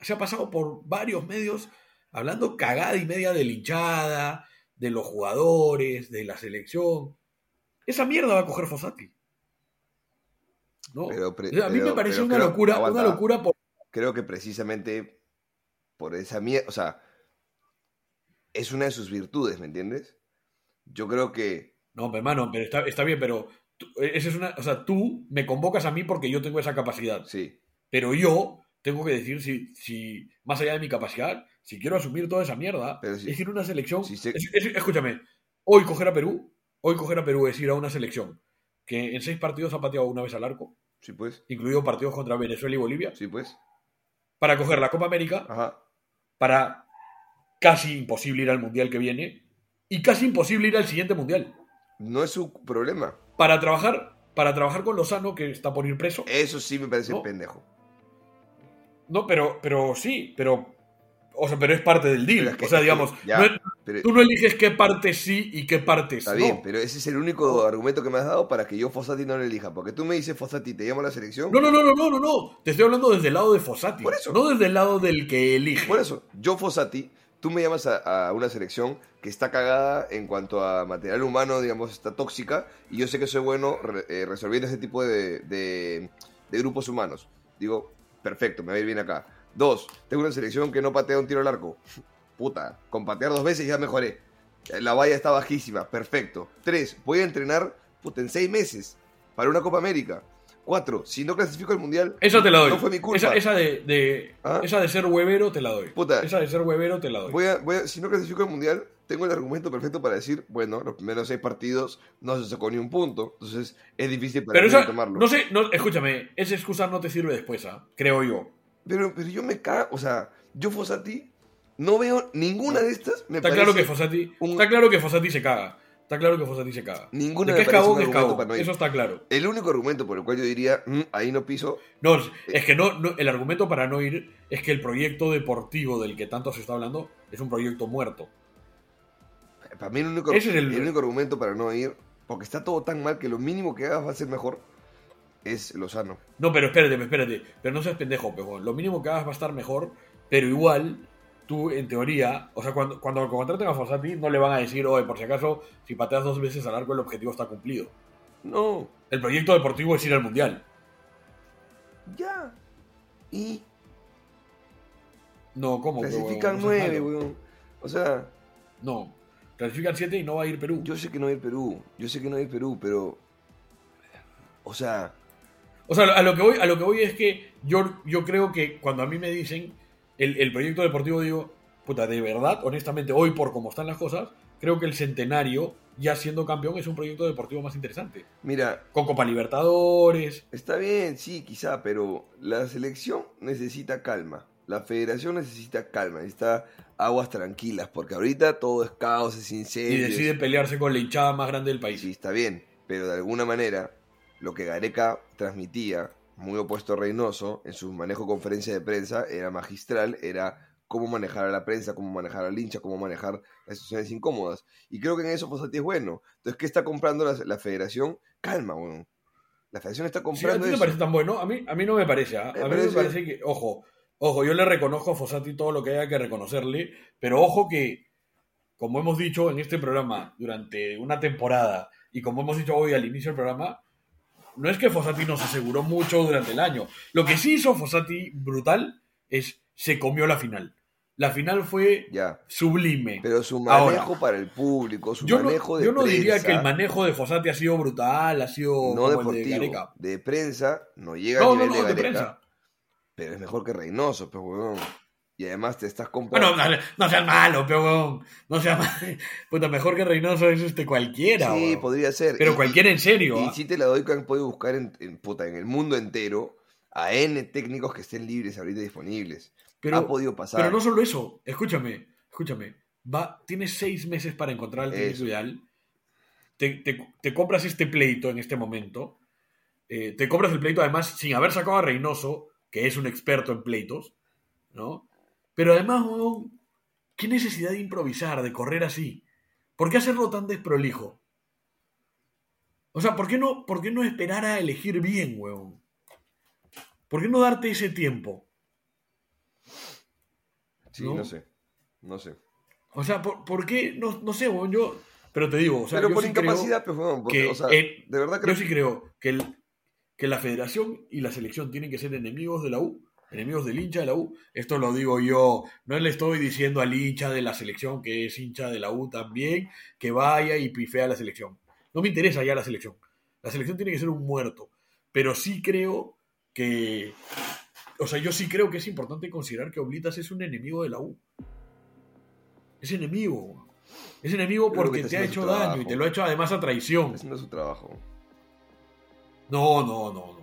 se ha pasado por varios medios hablando cagada y media de la hinchada, de los jugadores, de la selección. Esa mierda va a coger Fossati. ¿No? Pero pre- a mí pero- me pareció pero una locura, aguanta. una locura por Creo que precisamente por esa mierda, o sea, es una de sus virtudes, ¿me entiendes? Yo creo que No, pero, hermano, pero está, está bien, pero tú, esa es una, o sea, tú me convocas a mí porque yo tengo esa capacidad, sí, pero yo tengo que decir si, si más allá de mi capacidad, si quiero asumir toda esa mierda, Pero si- es ir a una selección. si se- es- es- escúchame, hoy coger a Perú, hoy coger a Perú es ir a una selección que en seis partidos ha pateado una vez al arco, sí pues, incluido partidos contra Venezuela y Bolivia, sí pues, para coger la Copa América, ajá, para casi imposible ir al mundial que viene y casi imposible ir al siguiente mundial. no es su problema. Para trabajar, para trabajar con Lozano, que está por ir preso. Eso sí me parece No. pendejo. No, pero, pero sí, pero. O sea, pero es parte del deal. Es que- o sea, digamos, ya, no es- pero- tú no eliges qué partes sí y qué partes Está no. bien, pero ese es el único argumento que me has dado para que yo Fossati no lo elija. Porque tú me dices Fossati, te llamo a la selección. No, no, no, no, no, no, no. Te estoy hablando desde el lado de Fossati. Por eso. No desde el lado del que elige. Por eso, yo Fossati, tú me llamas a, a una selección que está cagada en cuanto a material humano, digamos, está tóxica, y yo sé que soy bueno re- eh, resolviendo ese tipo de, de- de grupos humanos. Digo, perfecto, me va a ir bien acá. Dos, tengo una selección que no patea un tiro al arco. Puta, con patear dos veces ya mejoré. La valla está bajísima, perfecto. Tres, voy a entrenar, puta, en seis meses para una Copa América. Cuatro, si no clasifico al Mundial, Esa te la doy. no fue mi culpa. Esa, esa de, de- ¿Ah? esa de ser huevero te la doy. Puta. Esa de ser huevero te la doy. Voy a, voy a- si no clasifico al mundial, tengo el argumento perfecto para decir, bueno, los primeros seis partidos no se sacó ni un punto, entonces es difícil para pero mí esa, tomarlo. no sé, no, escúchame, esa excusa no te sirve después, ¿ah? creo yo. Pero, pero yo me cago, o sea, yo Fossati no veo ninguna de estas. Me Está claro que Fossati, un- está claro que Fossati se caga. Está claro que Fossati se caga. Ninguna de es cagón es cagón. no. Eso está claro. El único argumento por el cual yo diría, "Mm, ahí no piso, No, es que no, no- el argumento para no ir es que el proyecto deportivo del que tanto se está hablando es un proyecto muerto. para mí el único, Ese es el- el único argumento para no ir, porque está todo tan mal que lo mínimo que hagas va a ser mejor, es Lozano. No, pero espérate, espérate. Pero no seas pendejo, pejón. Lo mínimo que hagas va a estar mejor, pero igual, tú, en teoría, o sea, cuando, cuando contraten a Fossati, no le van a decir, oye, por si acaso, si pateas dos veces al arco, el objetivo está cumplido. No, El proyecto deportivo es ir al mundial. ya. Y No, ¿cómo? clasifican No seas nueve, weón. O sea, No, clasifican siete y no va a ir Perú. Yo sé que no hay Perú, yo sé que no hay Perú, pero. O sea, O sea, a lo que voy, a lo que voy es que yo, yo creo que cuando a mí me dicen el, el proyecto deportivo, digo, puta, de verdad, honestamente, hoy por cómo están las cosas, creo que el centenario, ya siendo campeón, es un proyecto deportivo más interesante. mira, Con Copa Libertadores. está bien, sí, quizá, pero la selección necesita calma. La federación necesita calma, necesita aguas tranquilas, porque ahorita todo es caos, es Y incendio. decide pelearse con la hinchada más grande del país. Sí, está bien, pero de alguna manera, lo que Gareca transmitía, muy opuesto a Reynoso, en su manejo conferencia de prensa, era magistral, era cómo manejar a la prensa, cómo manejar al hincha, cómo manejar las situaciones incómodas. Y creo que en eso Fossati es bueno. Entonces, ¿qué está comprando la, la federación? Calma, weón. La federación está Sí, ¿A comprando ti te parece tan bueno? A mí, a mí no me parece. ¿ah? Me A mí parece- me parece que, ojo, ojo, yo le reconozco a Fossati todo lo que haya que reconocerle, pero ojo que, como hemos dicho en este programa durante una temporada y como hemos dicho hoy al inicio del programa, no es que Fossati nos aseguró mucho durante el año. Lo que sí hizo Fossati brutal es se comió la final. La final fue Ya. sublime. Pero su Ahora, manejo para el público, su yo no, manejo de yo no diría que el manejo de Fossati ha sido brutal, ha sido no como el de deportivo, Gareca. de prensa, no llega No, al no, nivel no, de de Gareca, prensa. pero es mejor que Reynoso, pues, weón. Y además te estás comprando... Bueno, no, no seas malo, peón. No seas malo. Puta, mejor que Reynoso es este cualquiera. Sí, podría ser. Pero Y- cualquiera en serio. Y, sí te la doy que han podido buscar en, en, puta, en el mundo entero a N técnicos que estén libres ahorita disponibles. pero, ha podido pasar. pero no solo eso. Escúchame, escúchame. Va, tienes seis meses para encontrar el técnico ideal. Te, te- te compras este pleito en este momento. Eh, te compras el pleito además sin haber sacado a Reynoso, que es un experto en pleitos, ¿no? Pero además, weón, ¿qué necesidad de improvisar, de correr así? ¿Por qué hacerlo tan desprolijo? O sea, ¿por qué no, por qué no esperar a elegir bien, weón? ¿Por qué no darte ese tiempo? Sí, ¿No? no, sé. No sé. O sea, ¿por, por qué? No, no sé, weón, yo... Pero te digo, o sea, Pero yo por sí incapacidad, pues, weón, porque, que o sea, en- de verdad Yo creo sí creo que, el- que la federación y la selección tienen que ser enemigos de la U, enemigos del hincha de la U. Esto lo digo yo, no le estoy diciendo al hincha de la selección que es hincha de la U también, que vaya y pifea a la selección. No me interesa ya la selección. La selección tiene que ser un muerto. Pero sí creo que... O sea, yo sí creo que es importante considerar que Oblitas es un enemigo de la U. Es enemigo. Es enemigo creo porque que te ha hecho daño y te lo ha hecho además a traición. está haciendo su trabajo. No, no, no, no.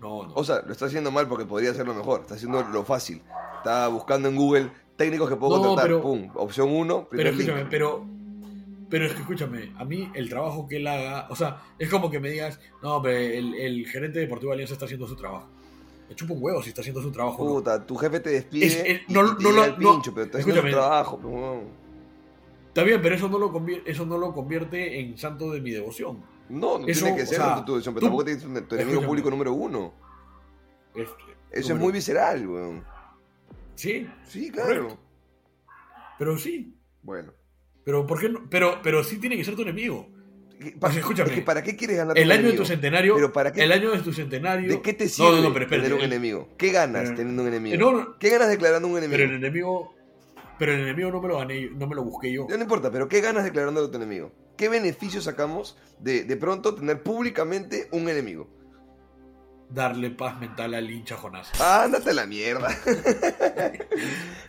No, no. O sea, lo está haciendo mal porque podría hacerlo mejor. Está haciendo lo fácil. Está buscando en Google técnicos que puedo No, contratar. pero- Pum, opción 1, pero escúchame, link. pero. Pero es que escúchame, a mí el trabajo que él haga, o sea, es como que me digas, no, pero el, el gerente deportivo de Alianza está haciendo su trabajo. Me chupa un huevo si está haciendo su trabajo. o no. Puta, tu jefe te despide Es- es- y- no- y te no el no- pincho, pero está haciendo su trabajo. weón. Está bien, pero eso no lo eso no lo convierte en santo de mi devoción. No, no Eso, tiene que o ser sea, tu, tu decisión, pero tú- tampoco tienes tu enemigo público número uno. Es- Eso número- es muy visceral, weón. Sí, Sí, claro. Correcto. pero sí. Bueno. Pero ¿por qué no? Pero, pero sí tiene que ser tu enemigo. Pa- O sea, escúchame. es que ¿Para qué quieres ganar El año de enemigo? tu centenario. Pero ¿para qué? El año de tu centenario. ¿De qué te sirve no, no, pero espérate, tener un el- enemigo? ¿Qué ganas Eh, teniendo un enemigo? eh, no. ¿Qué ganas declarando un enemigo? Pero el enemigo. Pero el enemigo no me lo gané, no me lo busqué yo. No importa, pero ¿qué ganas declarando a tu enemigo? ¿Qué beneficios sacamos de de pronto tener públicamente un enemigo? Darle paz mental al hincha Jonás. Ah, ándate a la mierda.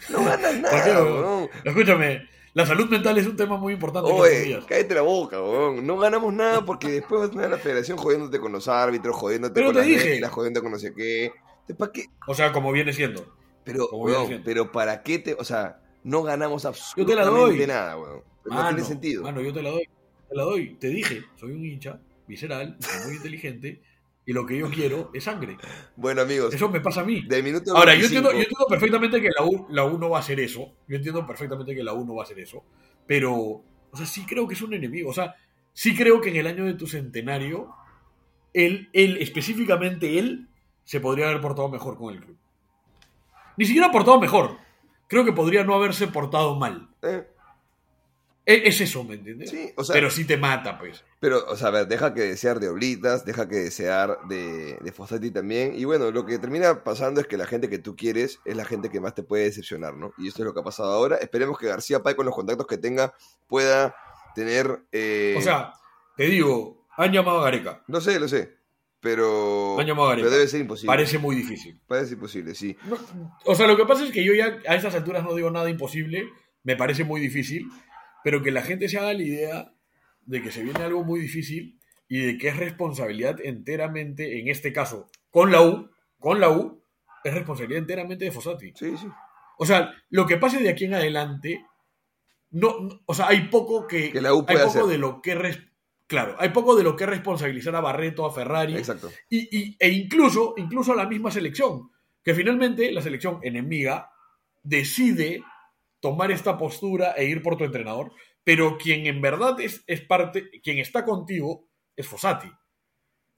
no ganas ¿Por qué, nada, weón? Escúchame, la salud mental es un tema muy importante Oye, cállate la boca, weón. No ganamos nada porque después vas a tener la federación jodiéndote con los árbitros, jodiéndote Pero con las reglas, jodiéndote con no sé qué. ¿Para qué? O sea, como viene siendo. Pero, viene siendo. pero ¿para qué te...? O sea, no ganamos Yo absolutamente te la doy. nada, weón. No Mano, tiene sentido. Mano, yo te la doy. Te la doy. Te dije, soy un hincha visceral, muy inteligente, y lo que yo quiero es sangre. Bueno, amigos, Eso me pasa a mí. del minuto Ahora, yo 25, entiendo, yo entiendo perfectamente que la U, la U no va a hacer eso. Yo entiendo perfectamente que la U no va a hacer eso. Pero, o sea, sí creo que es un enemigo. O sea, sí creo que en el año de tu centenario, él, él, específicamente él, se podría haber portado mejor con el club. Ni siquiera portado mejor. Creo que podría no haberse portado mal. eh, Es eso, ¿me entiendes? Sí, o sea- Pero sí te mata, pues. Pero, o sea, a ver, deja que desear de Oblitas, deja que desear de, de Fossati también. Y bueno, lo que termina pasando es que la gente que tú quieres es la gente que más te puede decepcionar, ¿no? Y esto es lo que ha pasado ahora. Esperemos que García Pay, con los contactos que tenga, pueda tener. eh, O sea, te digo, han llamado a Gareca. No sé, lo sé. Pero. Han llamado a Gareca. pero debe ser imposible. Parece muy difícil. Parece imposible, sí. No, o sea, lo que pasa es que yo ya a estas alturas no digo nada imposible, me parece muy difícil, pero que la gente se haga la idea de que se viene algo muy difícil y de que es responsabilidad enteramente, en este caso, con la U, con la U, es responsabilidad enteramente de Fossati. Sí, sí. O sea, lo que pase de aquí en adelante, no, no- o sea, hay poco que, Que la U hay puede poco hacer. de lo que res- claro, hay poco de lo que responsabilizar a Barreto, a Ferrari, Exacto. y, y- e incluso, incluso a la misma selección, que finalmente la selección enemiga decide tomar esta postura e ir por tu entrenador, pero quien en verdad es, es parte, quien está contigo es Fossati.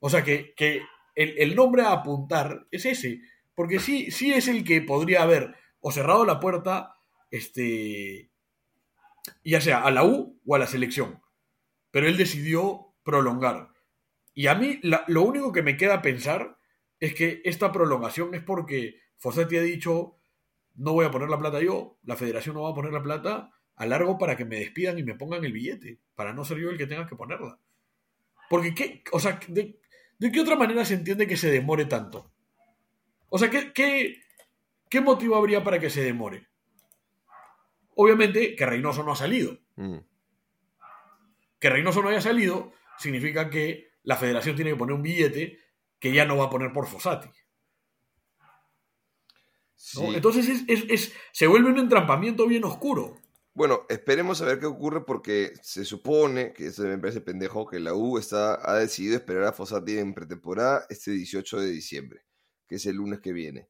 O sea que, que el, el nombre a apuntar es ese, porque sí, sí es el que podría haber o cerrado la puerta, este, ya sea a la U o a la selección, pero él decidió prolongar. Y a mí lo único que me queda pensar es que esta prolongación es porque Fossati ha dicho, no voy a poner la plata yo, la federación no va a poner la plata, a largo para que me despidan y me pongan el billete, para no ser yo el que tenga que ponerla. Porque, ¿qué? O sea, ¿de, de qué otra manera se entiende que se demore tanto? O sea, ¿qué, qué, qué motivo habría para que se demore? Obviamente que Reynoso no ha salido. Mm. Que Reynoso no haya salido significa que la federación tiene que poner un billete que ya no va a poner por Fossati. Sí. ¿no? Entonces es, es- es- se vuelve un entrampamiento bien oscuro. Bueno, esperemos a ver qué ocurre porque se supone, que eso me parece pendejo, que la U está, ha decidido esperar a Fossati en pretemporada este 18 de diciembre, que es el lunes que viene.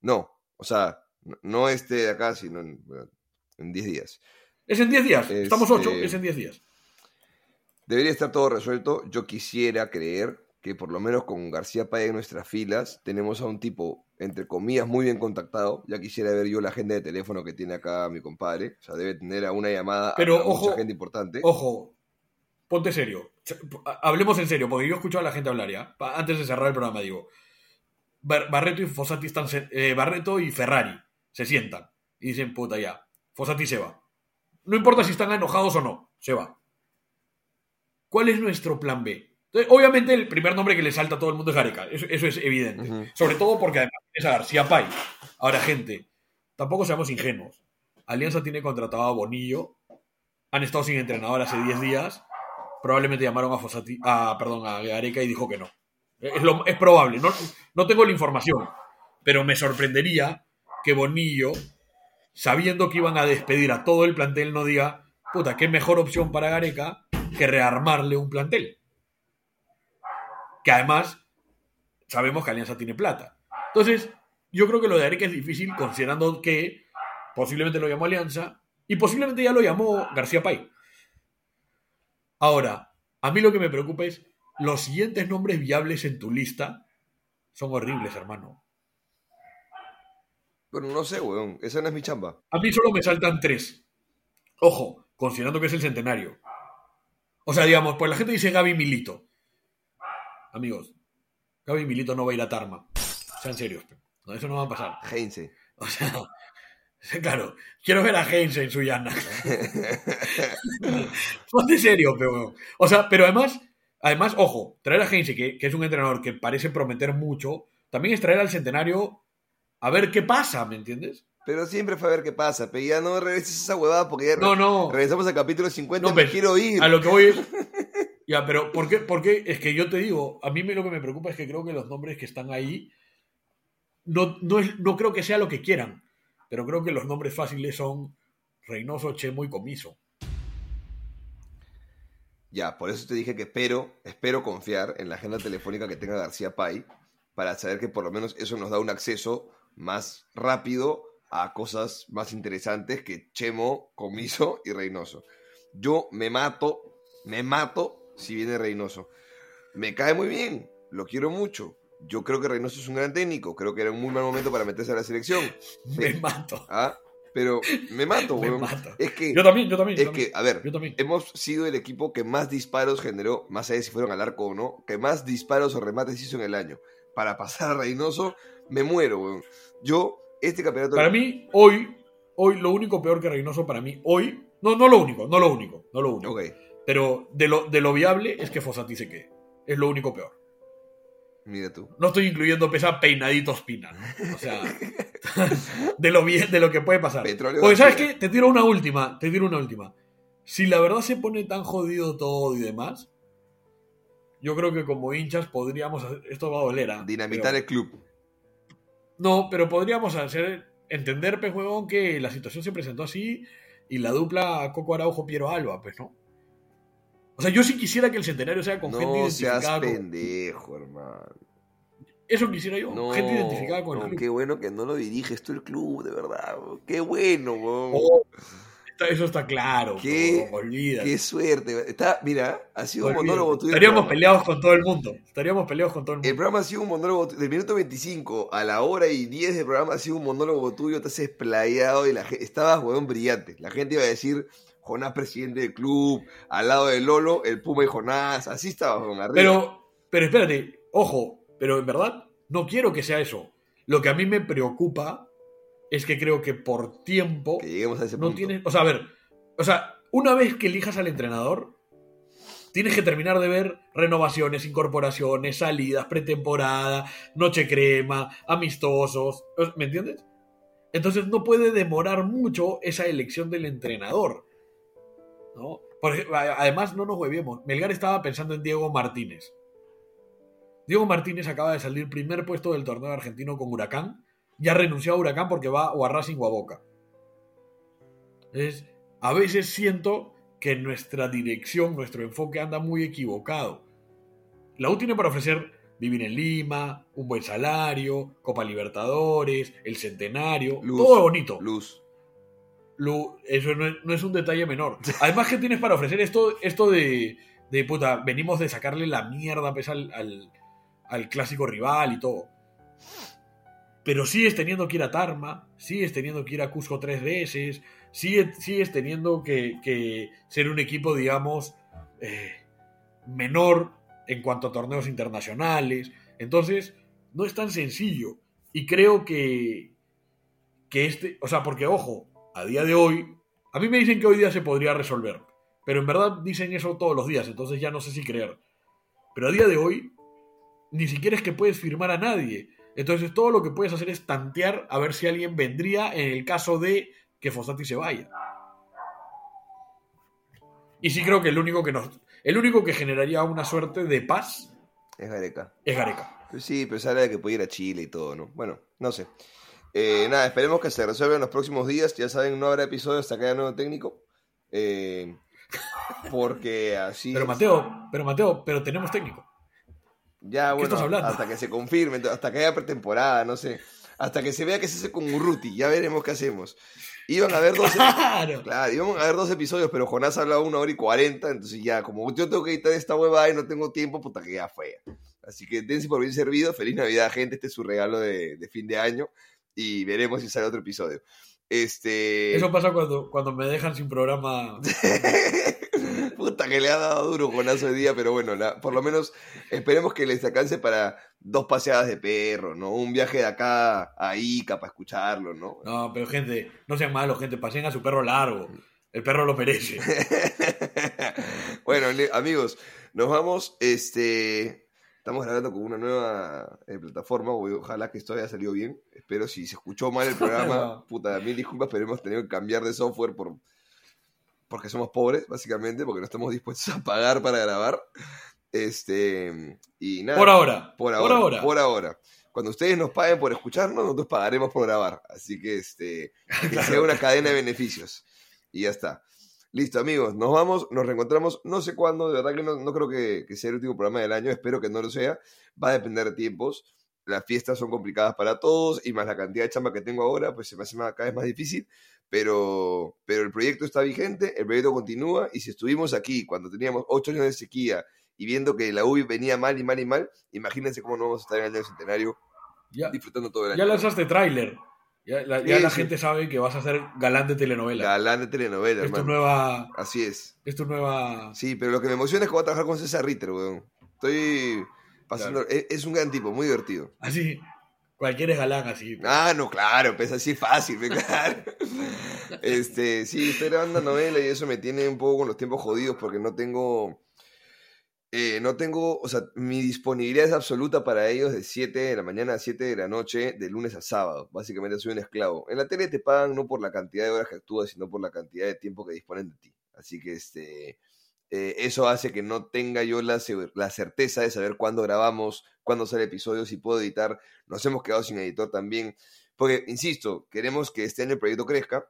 No, o sea, No, este de acá, sino en, en 10 días. Es en 10 días. Estamos 8, Este- es en 10 días. Debería estar todo resuelto. Yo quisiera creer que por lo menos con García Páez en nuestras filas tenemos a un tipo, entre comillas, muy bien contactado. Ya quisiera ver yo la agenda de teléfono que tiene acá mi compadre. O sea, debe tener a una llamada Pero, a, ojo, mucha gente importante. Ojo, ponte serio. Hablemos en serio, porque yo he escuchado a la gente hablar ya. Antes de cerrar el programa, digo. Bar- Barreto y Fossati están. eh, Barreto y Ferrari se sientan y dicen, puta, ya. Fossati se va. No importa si están enojados o no, se va. ¿Cuál es nuestro plan B? Entonces, obviamente, el primer nombre que le salta a todo el mundo es Gareca. Eso, eso es evidente. Sobre todo porque además es a García Pay. Ahora, gente, tampoco seamos ingenuos. Alianza tiene contratado a Bonillo. Han estado sin entrenador hace 10 días. Probablemente llamaron a Fossati, a, perdón, a Gareca y dijo que no. Es, lo- es probable. No, no tengo la información. Pero me sorprendería que Bonillo, sabiendo que iban a despedir a todo el plantel, no diga, puta, qué mejor opción para Gareca que rearmarle un plantel. Que además sabemos que Alianza tiene plata. Entonces, yo creo que lo de Gareca es difícil considerando que posiblemente lo llamó Alianza y posiblemente ya lo llamó García Pay. Ahora, a mí lo que me preocupa es los siguientes nombres viables en tu lista son horribles, hermano. Bueno, no sé, weón. Esa no es mi chamba. A mí solo me saltan tres. Ojo, considerando que es el centenario. O sea, digamos, pues la gente dice Gaby Milito. Amigos, Gaby Milito no va a ir a Tarma. Sean serios. No, eso no va a pasar. Heinze. O sea, claro, quiero ver a Heinz en Suyana. Ponte serio, pero. O sea, pero además, además, ojo, traer a Heinze, que, que es un entrenador que parece prometer mucho, también es traer al centenario a ver qué pasa, ¿me entiendes? Pero siempre fue a ver qué pasa. Pero ya no regreses esa huevada porque ya No, no. regresamos al capítulo 50 No, me quiero ir. A lo que voy es. Ya, pero ¿por qué, por qué? Es que yo te digo, a mí lo que me preocupa es que creo que los nombres que están ahí no, no, es- no creo que sea lo que quieran, pero creo que los nombres fáciles son Reynoso, Chemo y Comiso. Ya, por eso te dije que espero, espero confiar en la agenda telefónica que tenga García Pay para saber que por lo menos eso nos da un acceso más rápido a cosas más interesantes que Chemo, Comiso y Reynoso. Yo me mato, me mato si viene Reynoso. Me cae muy bien, lo quiero mucho. Yo creo que Reynoso es un gran técnico, creo que era un muy mal momento para meterse a la selección. Me mato. ¿Ah? Pero me mato, Me mato. Es que, Yo también, yo también. yo es también. que, a ver, Yo también. hemos sido el equipo que más disparos generó, más allá de si fueron al arco o no, que más disparos o remates hizo en el año. Para pasar a Reynoso, me muero, weón. Yo, este campeonato... Para mí, hoy, hoy, lo único peor que Reynoso para mí, hoy, no, no lo único, no lo único, no lo único. Ok, Pero de lo, de lo viable es que Fossati se quede. Es lo único peor. mira tú. No estoy incluyendo pesa peinadito espina, ¿no? O sea, de lo bien, de lo que puede pasar. Petróleo Porque ¿sabes qué? Te tiro una última, te tiro una última. Si la verdad se pone tan jodido todo y demás, yo creo que como hinchas podríamos hacer, esto va a doler, ¿ah? Dinamitar Pero- el club. No, pero podríamos hacer entender, pues, que la situación se presentó así y la dupla Coco Araujo Piero Alba, pues, ¿no? O sea, yo sí quisiera que el centenario sea con gente No identificada seas con... pendejo, hermano. Eso quisiera yo, No, gente identificada con no, el club. qué bueno que no lo diriges tú el club, de verdad. weón. Qué bueno, weón. Oh, está- eso está claro. Qué-. Qué suerte. Está, mira, ha sido un monólogo tuyo. el Estaríamos peleados con todo el mundo. Estaríamos peleados con todo el El mundo. programa ha sido un monólogo del minuto 25 a la hora y 10 del programa ha sido un monólogo tuyo, te has explayado y la gente, estabas, huevón, brillante. La gente iba a decir, Jonás, presidente del club, al lado de Lolo, el Puma y Jonás, así estabas, huevón, arriba. Pero, pero espérate, ojo, pero en verdad no quiero que sea eso. Lo que a mí me preocupa es que creo que por tiempo que lleguemos a ese no punto. tienes. O sea, a ver, o sea, una vez que elijas al entrenador, tienes que terminar de ver renovaciones, incorporaciones, salidas, pretemporada, noche crema, amistosos. ¿Me entiendes? Entonces no puede demorar mucho esa elección del entrenador. Además, no nos hueviemos. Melgar estaba pensando en Diego Martínez. Diego Martínez acaba de salir primer puesto del torneo argentino con Huracán. Ya renunció a Huracán porque va o a Racing o a Boca. Es, a veces siento que nuestra dirección, nuestro enfoque anda muy equivocado. La U tiene para ofrecer vivir en Lima, un buen salario, Copa Libertadores, el centenario, Luz. todo bonito. Luz. Eso no es, no es un detalle menor. Además, ¿qué tienes para ofrecer? Esto, esto de, de puta, venimos de sacarle la mierda pues, al, al, al clásico rival y todo. Pero sigues teniendo que ir a Tarma, sigues teniendo que ir a Cusco tres veces, sigues, sigues teniendo que, que ser un equipo, digamos, eh, menor en cuanto a torneos internacionales. Entonces, no es tan sencillo. Y creo que, que este, o sea, porque ojo, a día de hoy, a mí me dicen que hoy día se podría resolver, pero en verdad dicen eso todos los días, entonces ya no sé si creer. Pero a día de hoy, ni siquiera es que puedes firmar a nadie. Entonces todo lo que puedes hacer es tantear a ver si alguien vendría en el caso de que Fossati se vaya. Y sí creo que el único que nos, el único que generaría una suerte de paz Es Gareca. es Gareca. Pues sí, pero habla de que puede ir a Chile y todo, ¿no? Bueno, no sé. Eh, nada, esperemos que se resuelva en los próximos días. Ya saben, no habrá episodio hasta que haya nuevo técnico. Eh, porque así. Pero es. Mateo, pero Mateo, pero tenemos técnico. Ya, bueno, hasta que se confirme, hasta que haya pretemporada, no sé. Hasta que se vea que se hace con Urruti, ya veremos qué hacemos. Iban a haber dos. Claro. Claro, íbamos a ver dos episodios, pero Jonás ha hablado una hora y cuarenta, entonces ya, como yo tengo que editar esta huevada y no tengo tiempo, puta que ya fue. Así que dense por bien servido, feliz Navidad, gente, este es su regalo de, de fin de año y veremos si sale otro episodio. Este... Eso pasa cuando, cuando me dejan sin programa. Puta que le ha dado duro Jonás hoy día, pero bueno, la- por lo menos esperemos que les alcance para dos paseadas de perro, ¿no? Un viaje de acá a Ica para escucharlo, ¿no? No, pero gente, no sean malos, gente, pasen a su perro largo. El perro lo merece. bueno, amigos, nos vamos. Este, estamos grabando con una nueva eh, plataforma. Ojalá que esto haya salido bien. Espero si se escuchó mal el programa. puta, mil disculpas, pero hemos tenido que cambiar de software por porque somos pobres, básicamente, porque no estamos dispuestos a pagar para grabar. Este, y nada. Por ahora. Por ahora. Por ahora. Cuando ustedes nos paguen por escucharnos, nosotros pagaremos por grabar. Así que este, que sea una cadena de beneficios. Y ya está. Listo, amigos. Nos vamos, nos reencontramos. No sé cuándo, de verdad que no, no creo que, que sea el último programa del año. Espero que no lo sea. Va a depender de tiempos. Las fiestas son complicadas para todos y más la cantidad de chamba que tengo ahora, pues se me hace más- cada vez más difícil. Pero, pero el proyecto está vigente, el proyecto continúa y si estuvimos aquí cuando teníamos ocho años de sequía y viendo que la UBI venía mal y mal y mal, imagínense cómo no vamos a estar en el año centenario Ya, disfrutando todo el año. ya lanzaste tráiler. Ya, la, ya gente sabe que vas a ser galán de telenovela. Galán de telenovela, es tu nueva. Así es. Es tu nueva. Sí, pero lo que me emociona es que voy a trabajar con César Ritter, weón. Estoy pasando... Es, es un gran tipo, muy divertido. Así. Cualquier es galán así. Ah, no, claro, pues así fácil, me claro. Este, sí, estoy grabando novela y eso me tiene un poco con los tiempos jodidos porque no tengo... eh, no tengo, o sea, mi disponibilidad es absoluta para ellos de 7 de la mañana a 7 de la noche, de lunes a sábado. Básicamente soy un esclavo. En la tele te pagan no por la cantidad de horas que actúas, sino por la cantidad de tiempo que disponen de ti. Así que este, eh, eso hace que no tenga yo la, la certeza de saber cuándo grabamos, cuándo sale episodio, si puedo editar. Nos hemos quedado sin editor también. Porque, insisto, queremos que este año el proyecto crezca,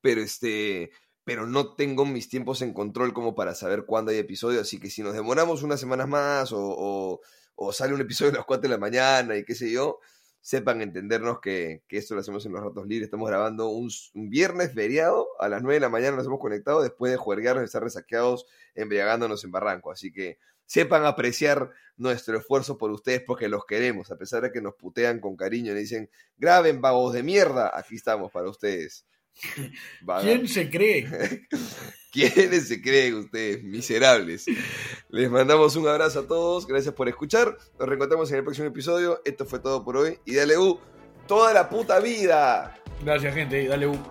pero este pero no tengo mis tiempos en control como para saber cuándo hay episodio, así que si nos demoramos unas semanas más o, o- o sale un episodio a las 4 de la mañana y qué sé yo, sepan entendernos que, que esto lo hacemos en los ratos libres. Estamos grabando un, viernes feriado, a las 9 de la mañana nos hemos conectado después de juerguearnos estar resaqueados, embriagándonos en Barranco. Así que sepan apreciar nuestro esfuerzo por ustedes porque los queremos, a pesar de que nos putean con cariño y dicen, graben vagos de mierda, aquí estamos para ustedes. Vaga- ¿Quién se cree? ¿Quiénes se creen ustedes? Miserables. Les mandamos un abrazo a todos. Gracias por escuchar. Nos reencontramos en el próximo episodio. Esto fue todo por hoy. Y dale U toda la puta vida. Gracias, gente. Dale un.